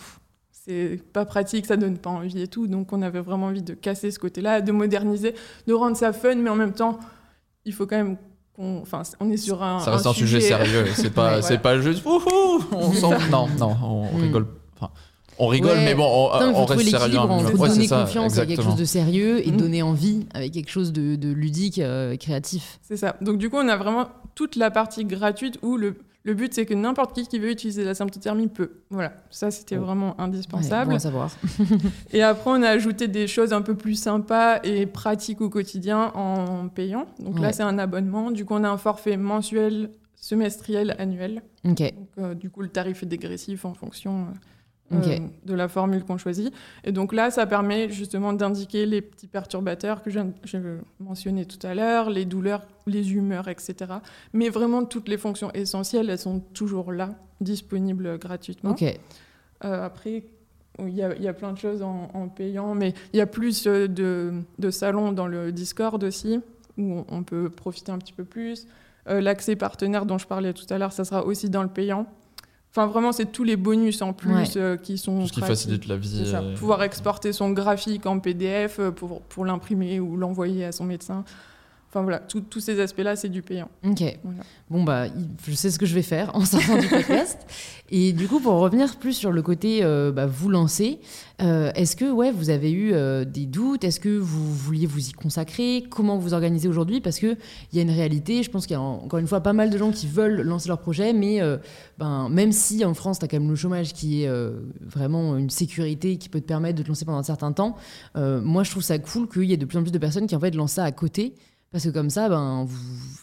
c'est pas pratique, ça donne pas envie et tout. Donc, on avait vraiment envie de casser ce côté-là, de moderniser, de rendre ça fun, mais en même temps, il faut quand même qu'on. Enfin, on est sur un. Ça reste un, sujet, sérieux. C'est <laughs> pas, Ouais, c'est voilà. pas juste wouhou, on s'en- Non, non, on Mm. rigole. Enfin, on rigole, Ouais. mais bon, on, Non, mais on faut trouver reste sérieux. entre minimum. Ouais, donner ça, confiance avec quelque exactement. chose de sérieux et Mm. donner envie avec quelque chose de, de ludique, euh, créatif. C'est ça. Donc du coup, on a vraiment toute la partie gratuite où le, le but, c'est que n'importe qui qui veut utiliser la symptothermie peut. Voilà, ça, c'était Oh. vraiment Ouais, indispensable. bon à savoir. <laughs> Et après, on a ajouté des choses un peu plus sympas et pratiques au quotidien en payant. Donc Ouais. là, c'est un abonnement. Du coup, on a un forfait mensuel, semestriel, annuel. Ok. Donc, euh, du coup, le tarif est dégressif en fonction euh, Euh, de la formule qu'on choisit. Et donc là, ça permet justement d'indiquer les petits perturbateurs que j'ai j'ai mentionné tout à l'heure, les douleurs, les humeurs, etc. Mais vraiment, toutes les fonctions essentielles, elles sont toujours là, disponibles gratuitement. Euh, après, il y, a, il y a plein de choses en, en payant, mais il y a plus euh, de, de salons dans le Discord aussi, où on, on peut profiter un petit peu plus. Euh, L'accès partenaire dont je parlais tout à l'heure, ça sera aussi dans le payant. Enfin, vraiment, c'est tous les bonus en plus Ouais. euh, qui sont Tout ce qui facilite la vie. Euh, Pouvoir exporter son graphique en PDF euh, pour, pour l'imprimer ou l'envoyer à son médecin. Enfin voilà, tous ces aspects-là, c'est du payant. Ok. Voilà. Bon, bah, je sais ce que je vais faire en sortant du podcast. <laughs> Et du coup, pour revenir plus sur le côté euh, bah, vous lancer, euh, est-ce que ouais, vous avez eu euh, des doutes? Est-ce que vous vouliez vous y consacrer? Comment vous organisez aujourd'hui? Parce qu'il y a une réalité, je pense qu'il y a encore une fois pas mal de gens qui veulent lancer leur projet, mais ben, même si en France, tu as quand même le chômage qui est vraiment une sécurité qui peut te permettre de te lancer pendant un certain temps, moi je trouve ça cool qu'il y ait de plus en plus de personnes qui en fait lancent ça à côté. Parce que comme ça, ben,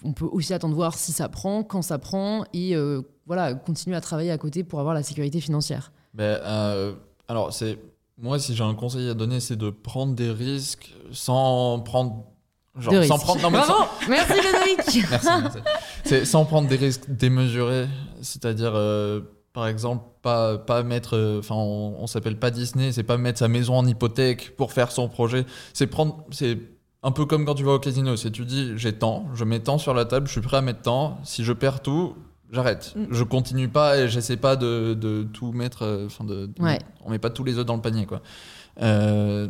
on peut aussi attendre voir si ça prend, quand ça prend, et euh, voilà, continuer à travailler à côté pour avoir la sécurité financière. Ben, euh, alors, c'est moi, si j'ai un conseil à donner, c'est de prendre des risques sans prendre. Genre, De sans prendre. Non, mais <laughs> sans- Merci Ludovic <laughs> Merci, merci. C'est sans prendre des risques démesurés, c'est-à-dire euh, par exemple pas pas mettre, enfin on, on s'appelle pas Disney, c'est pas mettre sa maison en hypothèque pour faire son projet, c'est prendre, c'est un peu comme quand tu vas au casino, c'est tu dis j'ai tant, je mets tant sur la table, je suis prêt à mettre tant, si je perds tout, j'arrête, Mm. je continue pas et j'essaie pas de, de tout mettre, euh, enfin de- Ouais. on met pas tous les œufs dans le panier quoi. Euh,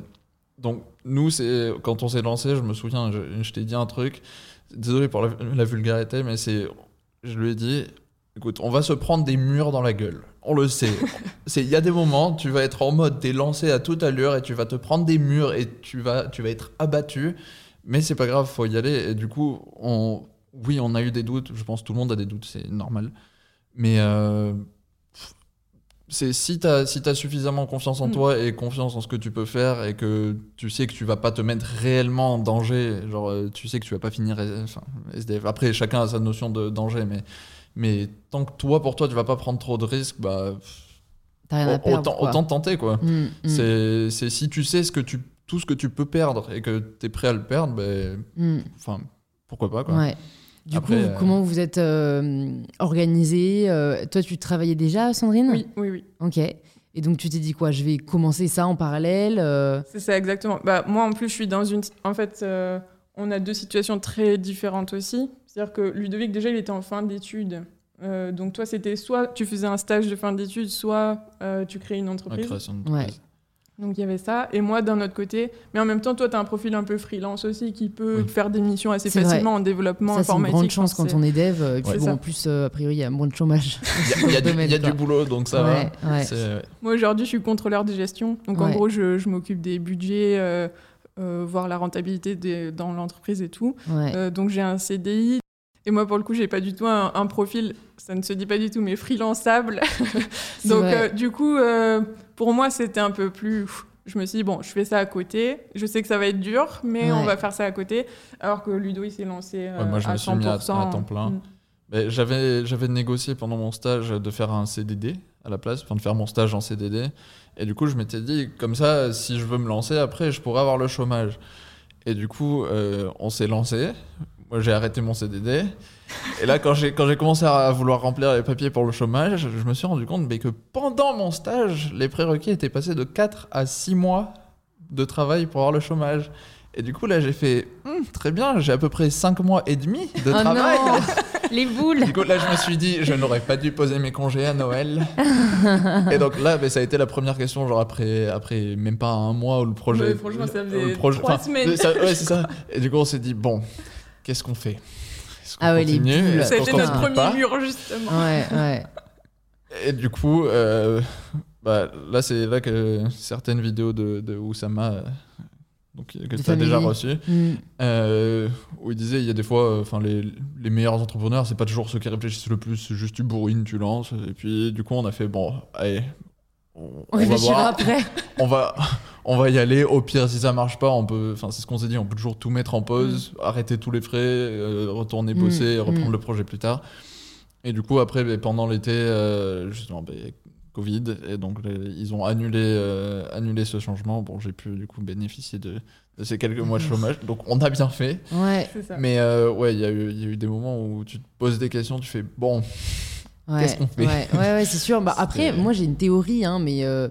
donc nous, c'est quand on s'est lancé, je me souviens, je, je t'ai dit un truc. Désolé pour la, la vulgarité, mais c'est, je lui ai dit, écoute, on va se prendre des murs dans la gueule. On le sait. Il y a des moments, tu vas être en mode, t'es lancé à toute allure et tu vas te prendre des murs et tu vas, tu vas être abattu. Mais c'est pas grave, faut y aller. Et du coup, on, oui, on a eu des doutes. Je pense que tout le monde a des doutes, c'est normal. Mais euh, c'est si tu as, si as suffisamment confiance en Mm. toi et confiance en ce que tu peux faire et que tu sais que tu vas pas te mettre réellement en danger, genre euh, tu sais que tu vas pas finir enfin, SDF. Après, chacun a sa notion de danger, mais, mais tant que toi, pour toi, tu vas pas prendre trop de risques, bah, T'as rien à perdre. autant, quoi. autant tenter quoi. Mm, mm, C'est c'est si tu sais ce que tu, tout ce que tu peux perdre et que tu es prêt à le perdre, ben, enfin, pourquoi pas quoi. Ouais. Du Après, coup, euh, comment vous êtes euh, organisé euh, Toi, tu travaillais déjà, Sandrine Oui, oui, oui. Ok. Et donc, tu t'es dit quoi? Je vais commencer ça en parallèle euh, C'est ça, exactement. Bah, moi, en plus, je suis dans une. En fait, euh, on a deux situations très différentes aussi. C'est-à-dire que Ludovic, déjà, il était en fin d'études. Euh, donc, toi, c'était soit tu faisais un stage de fin d'études, soit euh, tu créais une La entreprise. création d'entreprise. Ouais. Donc, il y avait ça. Et moi, d'un autre côté. Mais en même temps, toi, tu as un profil un peu freelance aussi qui peut Oui. faire des missions assez C'est facilement en développement Ça, c'est une informatique. grande chance quand on est dev. euh, Et puis, Ouais. bon, C'est en plus, euh, a priori, il y a moins de chômage. <laughs> Il y a, du- y a du boulot, donc ça Ouais, va. ouais. C'est- ouais. Moi, aujourd'hui, je suis contrôleur de gestion. Donc, en gros, je, je m'occupe des budgets, euh, euh, voir la rentabilité des- dans l'entreprise et tout. Ouais. Euh, donc j'ai un CDI. Et moi, pour le coup, j'ai pas du tout un, un profil, ça ne se dit pas du tout, mais freelançable. <laughs> Donc euh, du coup, euh, pour moi, c'était un peu plus. Je me suis dit, bon, je fais ça à côté. Je sais que ça va être dur, mais on va faire ça à côté. Alors que Ludo, il s'est lancé euh, Ouais, moi, je à me suis mis à- 100%. à temps plein. Mm. Ben, j'avais, j'avais négocié pendant mon stage de faire un CDD à la place, enfin de faire mon stage en CDD. Et du coup, je m'étais dit, comme ça, si je veux me lancer après, je pourrais avoir le chômage. Et du coup, euh, on s'est lancé. Moi, j'ai arrêté mon CDD. Et là, quand j'ai, quand j'ai commencé à vouloir remplir les papiers pour le chômage, je me suis rendu compte mais que pendant mon stage, les prérequis étaient passés de 4 à 6 mois de travail pour avoir le chômage. Et du coup, là, j'ai fait, Hum, très bien, j'ai à peu près 5 mois et demi de Oh travail. non <laughs> Les boules Du coup, là, je me suis dit, je n'aurais pas dû poser mes congés à Noël. <laughs> et donc là, ben, ça a été la première question, genre après, après même pas un mois où le projet. Ouais, franchement, ça faisait le projet- trois enfin, semaines. ça- ouais, c'est ça. Et du coup, on s'est dit, bon, qu'est-ce qu'on fait? Ah ouais, les Ça a été notre premier pas? mur, justement. Ouais, <laughs> ouais. Et du coup, euh, bah, là, c'est là que certaines vidéos de, de Oussama, euh, donc, que tu as déjà reçues, Mm. Euh, où il disait il y a des fois euh, enfin les, les meilleurs entrepreneurs c'est pas toujours ceux qui réfléchissent le plus c'est juste tu bourrines tu lances et puis du coup on a fait bon allez on, On on va réfléchira voir. après. <laughs> on va on va y aller. Au pire si ça marche pas on peut enfin c'est ce qu'on s'est dit on peut toujours tout mettre en pause arrêter tous les frais euh, retourner Mm, bosser reprendre mm. le projet plus tard. Et du coup après ben, pendant l'été euh, justement ben, Covid et donc les- ils ont annulé euh, annulé ce changement. Bon j'ai pu du coup bénéficier de, de ces quelques mois de chômage. Donc on a bien fait. Ouais, ça. mais euh, ouais, il y, a eu- il y a eu des moments où tu te poses des questions, tu fais bon, ouais. Qu'est-ce qu'on fait Ouais, ouais, ouais, c'est sûr. <laughs> Bah, après, moi, j'ai une théorie, hein, mais euh,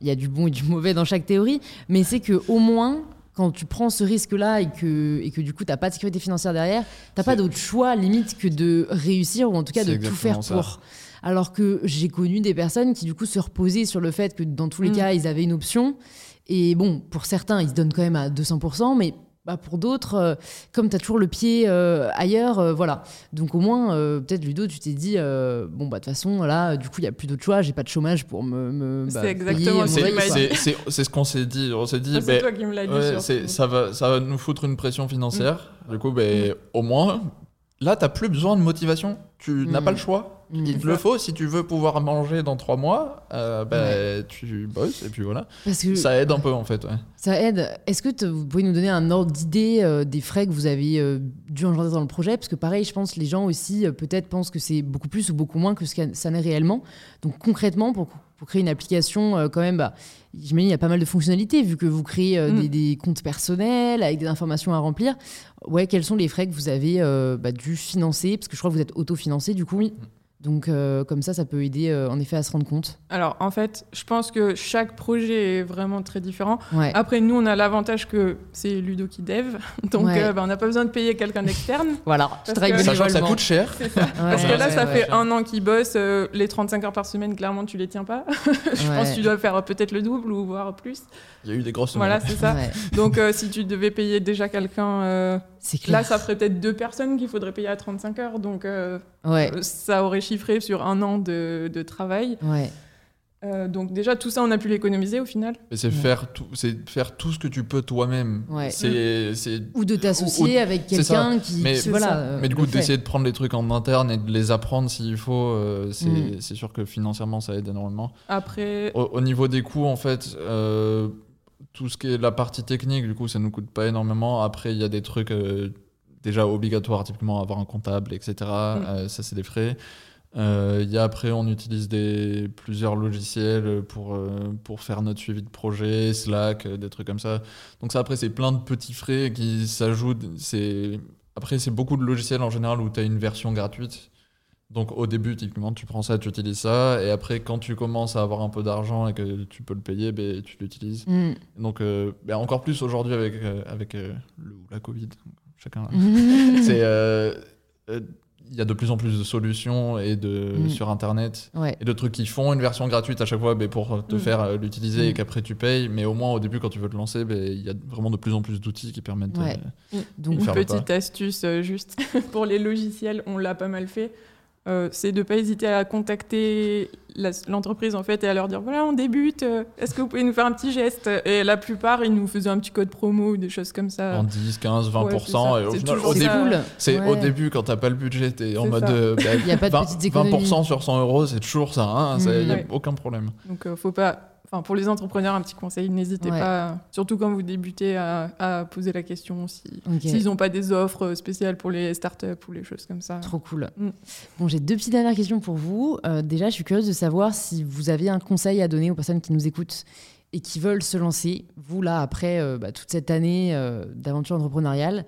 il y a du bon et du mauvais dans chaque théorie. Mais c'est que au moins, quand tu prends ce risque-là et que, et que du coup, tu n'as pas de sécurité financière derrière, tu n'as pas d'autre choix, limite, que de réussir ou en tout cas de tout faire ça. pour. Alors que j'ai connu des personnes qui, du coup, se reposaient sur le fait que dans tous les Mm. cas, ils avaient une option. Et bon, pour certains, ils se donnent quand même à 200%, mais bah, pour d'autres, euh, comme tu as toujours le pied euh, ailleurs, euh, voilà. Donc au moins, euh, peut-être Ludo, tu t'es dit, euh, bon, bah de toute façon, là, du coup, il n'y a plus d'autre choix, j'ai pas de chômage pour me. me C'est bah, exactement payer mon ce c'est dit. c'est- c'est- c'est ce qu'on s'est dit. On s'est dit, Ça, c'est ben, toi qui me l'as dit. ouais, c'est- ça, va, ça va nous foutre une pression financière. Mm. Du coup, ben, au moins, là, t'as plus besoin de motivation. Tu n'as Mm. pas le choix. Mm. Il te le faut si tu veux pouvoir manger dans trois mois. euh, ben, tu bosses et puis voilà. Parce que Ça aide un peu en fait. Ouais. Ça aide. Est-ce que vous pouvez nous donner un ordre d'idée euh, des frais que vous avez euh, dû engendrer dans le projet? Parce que pareil, je pense les gens aussi euh, peut-être pensent que c'est beaucoup plus ou beaucoup moins que ce que ça n'est réellement. Donc concrètement, pour, pour créer une application, euh, quand même, bah, j'imagine il y a pas mal de fonctionnalités vu que vous créez euh, Mm. des, des comptes personnels avec des informations à remplir. Ouais, quels sont les frais que vous avez euh, bah, dû financer? Parce que je crois que vous êtes autofinancé du coup. Oui. Donc euh, comme ça, ça peut aider euh, en effet à se rendre compte. Alors, en fait, je pense que chaque projet est vraiment très différent. Ouais. Après, nous, on a l'avantage que c'est Ludo qui dev. <laughs> Donc, Ouais. euh, bah, on n'a pas besoin de payer quelqu'un d'externe. <laughs> Voilà. Parce Je travaille que- Sachant que ça coûte cher. Parce Ouais, que là, ouais, ça ouais. fait un an qu'il bosse. euh, les 35 heures par semaine, clairement, tu les tiens pas. <laughs> je pense que tu dois faire peut-être le double ou voire plus. Il y a eu des grosses Voilà, c'est ça. Ouais, Donc, euh, si tu devais payer déjà quelqu'un, euh, clair. là, ça ferait peut-être deux personnes qu'il faudrait payer à 35 heures. Donc, euh, Ouais. euh, ça aurait chiffré sur un an de, de travail. Ouais. Euh, donc, déjà, tout ça, on a pu l'économiser au final. Mais c'est Ouais. faire tout, c'est faire tout ce que tu peux toi-même. Ouais. C'est, c'est Ou de t'associer Ou- avec quelqu'un qui, Mais- qui, voilà. euh, Mais du coup, d'essayer de prendre les trucs en interne et de les apprendre s'il faut, euh, c'est Mm. c'est sûr que financièrement, ça aide énormément. Après, Au, au niveau des coûts, en fait, euh, tout ce qui est la partie technique, du coup, ça nous coûte pas énormément. Après, il y a des trucs euh, déjà obligatoires, typiquement avoir un comptable, etc. Mm. Euh, ça, c'est des frais. Euh, il y a après, on utilise des, plusieurs logiciels pour, euh, pour faire notre suivi de projet, Slack, euh, des trucs comme ça. Donc ça, après, c'est plein de petits frais qui s'ajoutent. C'est... Après, c'est beaucoup de logiciels en général où tu as une version gratuite. Donc au début, typiquement, tu prends ça, tu utilises ça, et après, quand tu commences à avoir un peu d'argent et que tu peux le payer, ben, tu l'utilises. Mm. Donc euh, ben, encore plus aujourd'hui avec, euh, avec euh, le, la Covid, chacun. <laughs> C'est euh, euh, il y a de plus en plus de solutions et de Mm. sur internet Ouais. et de trucs qui font une version gratuite à chaque fois ben, pour te Mm. faire l'utiliser et qu'après tu payes. Mais au moins au début quand tu veux te lancer, ben, il y a vraiment de plus en plus d'outils qui permettent. Ouais. Donc, Une faire le petite astuce juste <laughs> pour les logiciels, on l'a pas mal fait. Euh, c'est de pas hésiter à contacter l'entreprise en fait et à leur dire voilà on débute, euh, est-ce que vous pouvez nous faire un petit geste? Et la plupart ils nous faisaient un petit code promo ou des choses comme ça. en 10, 15, 20%. Ouais, c'est ça. et au final, au début, cool. c'est au Ouais. début quand t'as pas le budget, t'es en mode euh, bah, <laughs> Il y a pas de 20, petites économies. 20% sur 100 euros, c'est toujours ça. Hein, Mm. Il n'y a Ouais. aucun problème. Donc euh, faut pas. Enfin, pour les entrepreneurs, un petit conseil, n'hésitez Ouais. pas, surtout quand vous débutez, à, à poser la question si s'ils n'ont pas des offres spéciales pour les startups ou les choses comme ça. Trop cool. Mm. Bon, j'ai deux petites dernières questions pour vous. Euh, déjà, je suis curieuse de savoir si vous avez un conseil à donner aux personnes qui nous écoutent et qui veulent se lancer. Vous, là, après euh, bah, toute cette année euh, d'aventure entrepreneuriale,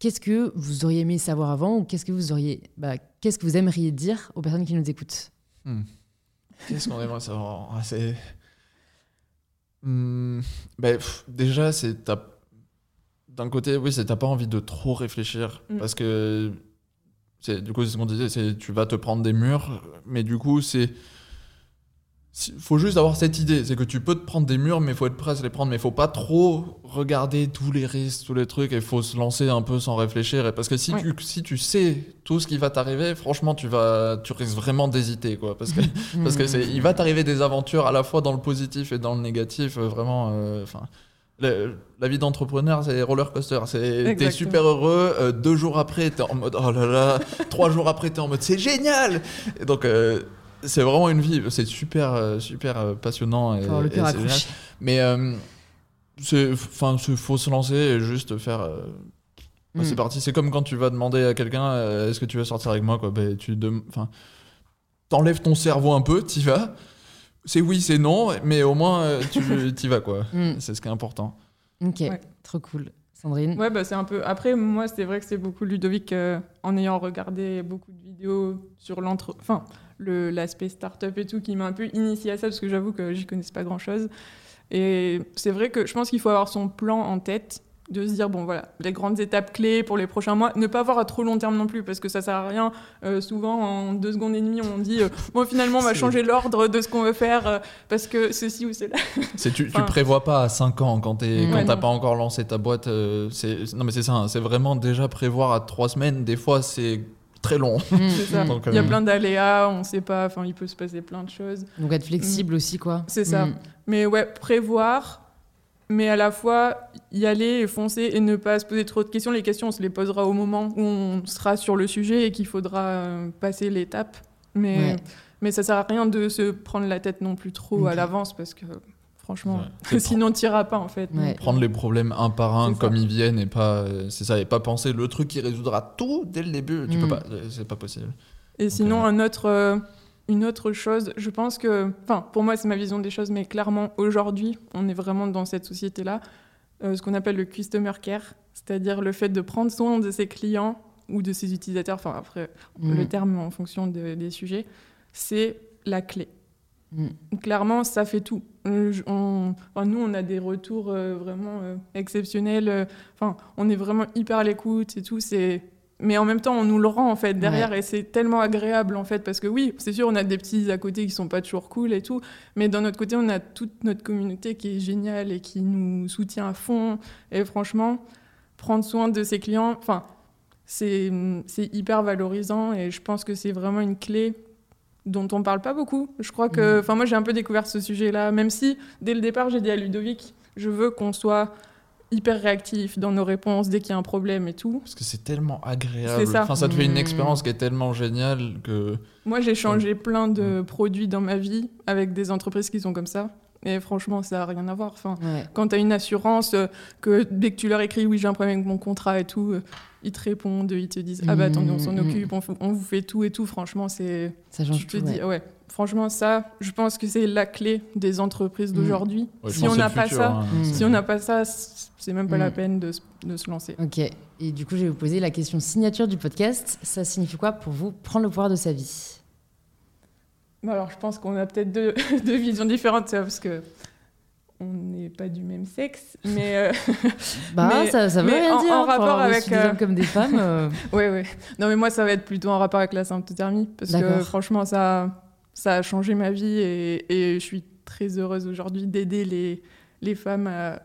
qu'est-ce que vous auriez aimé savoir avant ou qu'est-ce que vous auriez, bah, qu'est-ce que vous aimeriez dire aux personnes qui nous écoutent? Qu'est-ce qu'on aimerait savoir? Ah, C'est. Hmm, ben, pff, déjà, c'est. t'as- D'un côté, oui, c'est t'as pas envie de trop réfléchir. Mm. Parce que. c'est- Du coup, c'est ce qu'on disait, c'est tu vas te prendre des murs, mais du coup, c'est. Faut juste avoir cette idée, c'est que tu peux te prendre des murs, mais il faut être prêt à se les prendre, mais il faut pas trop regarder tous les risques, tous les trucs, il faut se lancer un peu sans réfléchir. Et parce que si, Ouais. tu, si tu sais tout ce qui va t'arriver, franchement, tu, vas, tu risques vraiment d'hésiter, quoi. Parce que <laughs> parce que c'est, il va t'arriver des aventures à la fois dans le positif et dans le négatif, euh, vraiment. euh, Enfin, le- la vie d'entrepreneur, c'est roller coaster. C'est, t'es super heureux. euh, deux jours après, t'es en mode oh là là. trois jours après, t'es en mode c'est génial. Et donc, euh, c'est vraiment une vie. C'est super, euh, super euh, passionnant. Et, le et c'est. Mais euh, c'est, enfin, c'est- faut se lancer et juste faire. euh, bah, Mm. C'est parti. C'est comme quand tu vas demander à quelqu'un euh, est-ce que tu veux sortir avec moi quoi. Ben, tu enfin, t'enlèves ton cerveau un peu, t'y vas. C'est oui, c'est non, mais au moins tu t'y vas quoi. <laughs> Mm. C'est ce qui est important. Ok, Ouais. trop cool. Sandrine? Ouais, bah, c'est un peu. Après, moi, c'est vrai que c'est beaucoup Ludovic, euh, en ayant regardé beaucoup de vidéos sur l'entre. Enfin, l'aspect startup et tout, qui m'a un peu initié à ça, parce que j'avoue que j'y connaissais pas grand chose. Et c'est vrai que je pense qu'il faut avoir son plan en tête, de se dire, bon, voilà, les grandes étapes clés pour les prochains mois. Ne pas voir à trop long terme non plus, parce que ça sert à rien. Euh, souvent, en deux secondes et demie, on dit, euh, <laughs> bon, finalement, on va changer l'ordre de ce qu'on veut faire, euh, parce que ceci ou cela. C'est tu, tu Enfin- prévois pas à 5 ans quand t'es Mm. quand Ouais, t'as pas encore lancé ta boîte. euh, non mais c'est ça. hein, c'est vraiment déjà prévoir à 3 semaines. Des fois c'est très long. Mm, C'est ça. Donc, Il y a euh, plein d'aléas, on sait pas, enfin, il peut se passer plein de choses. Donc être flexible aussi, quoi. C'est ça. Mm. Mais ouais, prévoir, mais à la fois y aller et foncer et ne pas se poser trop de questions. Les questions, on se les posera au moment où on sera sur le sujet et qu'il faudra euh, passer l'étape. Mais, Ouais. mais ça sert à rien de se prendre la tête non plus trop à l'avance parce que franchement, sinon t'iras pas en fait. Ouais. Prendre les problèmes un par un ça. comme ils viennent et pas euh, c'est ça et pas penser le truc qui résoudra tout dès le début. Tu Mm. peux pas. euh, C'est pas possible. Et sinon, euh, un autre, euh, une autre chose, je pense que, enfin, pour moi, c'est ma vision des choses, mais clairement, aujourd'hui, on est vraiment dans cette société-là, euh, ce qu'on appelle le customer care, c'est-à-dire le fait de prendre soin de ses clients ou de ses utilisateurs, enfin, après, Mm. le terme en fonction de- des sujets, c'est la clé. Mm. Clairement, ça fait tout. Euh, je- on- enfin, nous, on a des retours euh, vraiment euh, exceptionnels. Enfin, on est vraiment hyper à l'écoute et tout. C'est mais en même temps, on nous le rend en fait derrière et c'est tellement agréable en fait parce que oui, c'est sûr, on a des petits à côté qui sont pas toujours cool et tout, mais d'un autre côté, on a toute notre communauté qui est géniale et qui nous soutient à fond. Et franchement, prendre soin de ses clients, enfin, c'est hyper valorisant et je pense que c'est vraiment une clé dont on parle pas beaucoup. Je crois que, Mhm. enfin, moi, j'ai un peu découvert ce sujet-là, même si dès le départ, j'ai dit à Ludovic, je veux qu'on soit hyper réactif dans nos réponses dès qu'il y a un problème et tout. Parce que c'est tellement agréable. Ça. Enfin, ça te fait une Mm. expérience qui est tellement géniale que. Moi, j'ai changé plein de produits dans ma vie avec des entreprises qui sont comme ça. Et franchement, ça n'a rien à voir. Enfin, Ouais. quand tu as une assurance, euh, que dès que tu leur écris oui, j'ai un problème avec mon contrat et tout, euh, ils te répondent, ils te disent ah bah attendez, on s'en Mhm. occupe, on, f- on vous fait tout et tout. Franchement, c'est. Ça change Je te tout. dis, ouais. ouais. Franchement, ça, je pense que c'est la clé des entreprises d'aujourd'hui. Ouais, je si on n'a pas futur, ça, hein, Mm. c'est- si on n'a pas ça, c'est même pas la peine de, se- de se lancer. Ok. Et du coup, je vais vous poser la question signature du podcast. Ça signifie quoi pour vous prendre le pouvoir de sa vie? Bon, Alors, je pense qu'on a peut-être deux, <laughs> deux visions différentes, ça, parce que pas du même sexe, mais euh, <laughs> Bah, Mais- ça, ça veut mais rien en- dire. en pour rapport avec, des euh, hommes comme des femmes. euh, <laughs> ouais, ouais. Non, mais moi, ça va être plutôt en rapport avec la symptothermie, parce que franchement, ça, ça a changé ma vie et, et je suis très heureuse aujourd'hui d'aider les, les femmes à,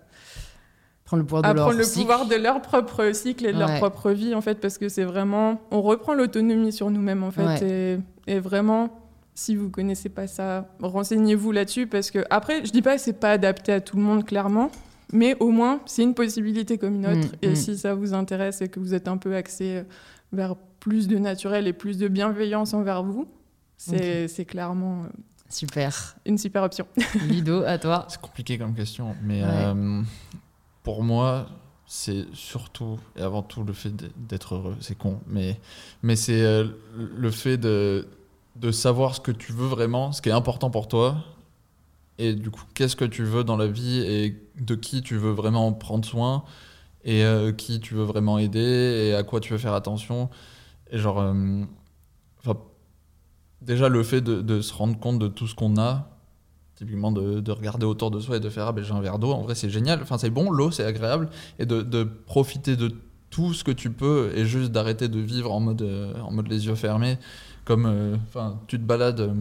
prendre le pouvoir de à leur prendre le cycle. pouvoir de leur propre cycle et de Ouais. leur propre vie, en fait, parce que c'est vraiment. On reprend l'autonomie sur nous-mêmes, en fait. Et, et vraiment, si vous connaissez pas ça, renseignez-vous là-dessus, parce que, après, je dis pas que c'est pas adapté à tout le monde, clairement, mais au moins, c'est une possibilité comme une autre. Mm, et mm. si ça vous intéresse et que vous êtes un peu axé vers plus de naturel et plus de bienveillance envers vous, c'est c'est clairement euh, Super. une super option. <laughs> Ludo, à toi. C'est compliqué comme question, mais Ouais. euh, pour moi, c'est surtout et avant tout le fait d'être heureux. C'est con, mais, mais c'est euh, le fait de, de savoir ce que tu veux vraiment, ce qui est important pour toi, et du coup, qu'est-ce que tu veux dans la vie et de qui tu veux vraiment prendre soin, et euh, qui tu veux vraiment aider, et à quoi tu veux faire attention. Et genre, euh, déjà le fait de, de se rendre compte de tout ce qu'on a, typiquement de, de regarder autour de soi et de faire ah ben j'ai un verre d'eau en vrai c'est génial enfin c'est bon l'eau c'est agréable et de, de profiter de tout ce que tu peux et juste d'arrêter de vivre en mode euh, en mode les yeux fermés comme euh, enfin tu te balades euh,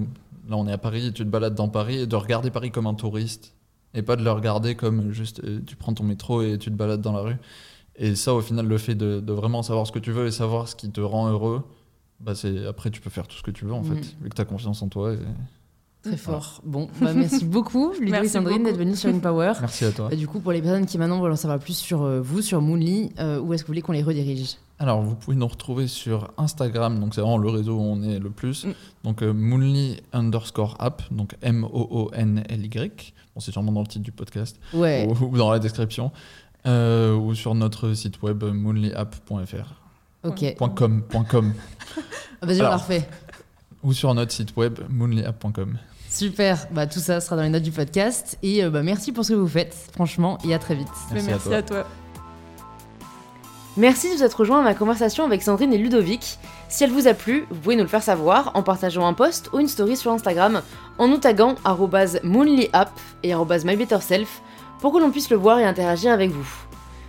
là on est à Paris tu te balades dans Paris et de regarder Paris comme un touriste et pas de le regarder comme juste euh, tu prends ton métro et tu te balades dans la rue et ça au final le fait de, de vraiment savoir ce que tu veux et savoir ce qui te rend heureux bah c'est après tu peux faire tout ce que tu veux en Mm. fait vu que tu as confiance en toi et... Très fort. Bon, bah, merci <laughs> beaucoup, Ludo et Sandrine, d'être venus sur InPower. <laughs> merci à toi Bah, du coup, pour les personnes qui maintenant veulent en savoir plus sur euh, vous, sur Moonly, euh, où est-ce que vous voulez qu'on les redirige? Alors, vous pouvez nous retrouver sur Instagram, donc c'est vraiment le réseau où on est le plus. Mm. Donc, euh, Moonly underscore app, donc M-O-O-N-L-Y. Bon, c'est sûrement dans le titre du podcast Ouais. ou, ou dans la description. Euh, ou sur notre site web moonlyapp.fr. Ok. Point .com, point .com. Ah, Vas-y, on la refait. ou sur notre site web moonlyapp.com. Super. Bah, tout ça sera dans les notes du podcast. Et euh, bah, merci pour ce que vous faites, franchement, et à très vite. Merci à toi. à toi. Merci de vous être rejoint à ma conversation avec Sandrine et Ludovic. Si elle vous a plu, vous pouvez nous le faire savoir en partageant un post ou une story sur Instagram en nous taguant arrobase moonlyapp et arrobase mybetterself pour que l'on puisse le voir et interagir avec vous.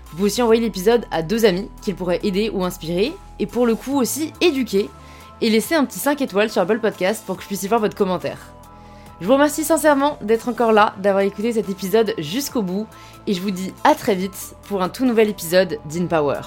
Vous pouvez aussi envoyer l'épisode à deux amis qu'il pourrait aider ou inspirer, et pour le coup aussi éduquer, et laisser un petit 5 étoiles sur Apple Podcast pour que je puisse y voir votre commentaire. Je vous remercie sincèrement d'être encore là, d'avoir écouté cet épisode jusqu'au bout, et je vous dis à très vite pour un tout nouvel épisode d'InPower.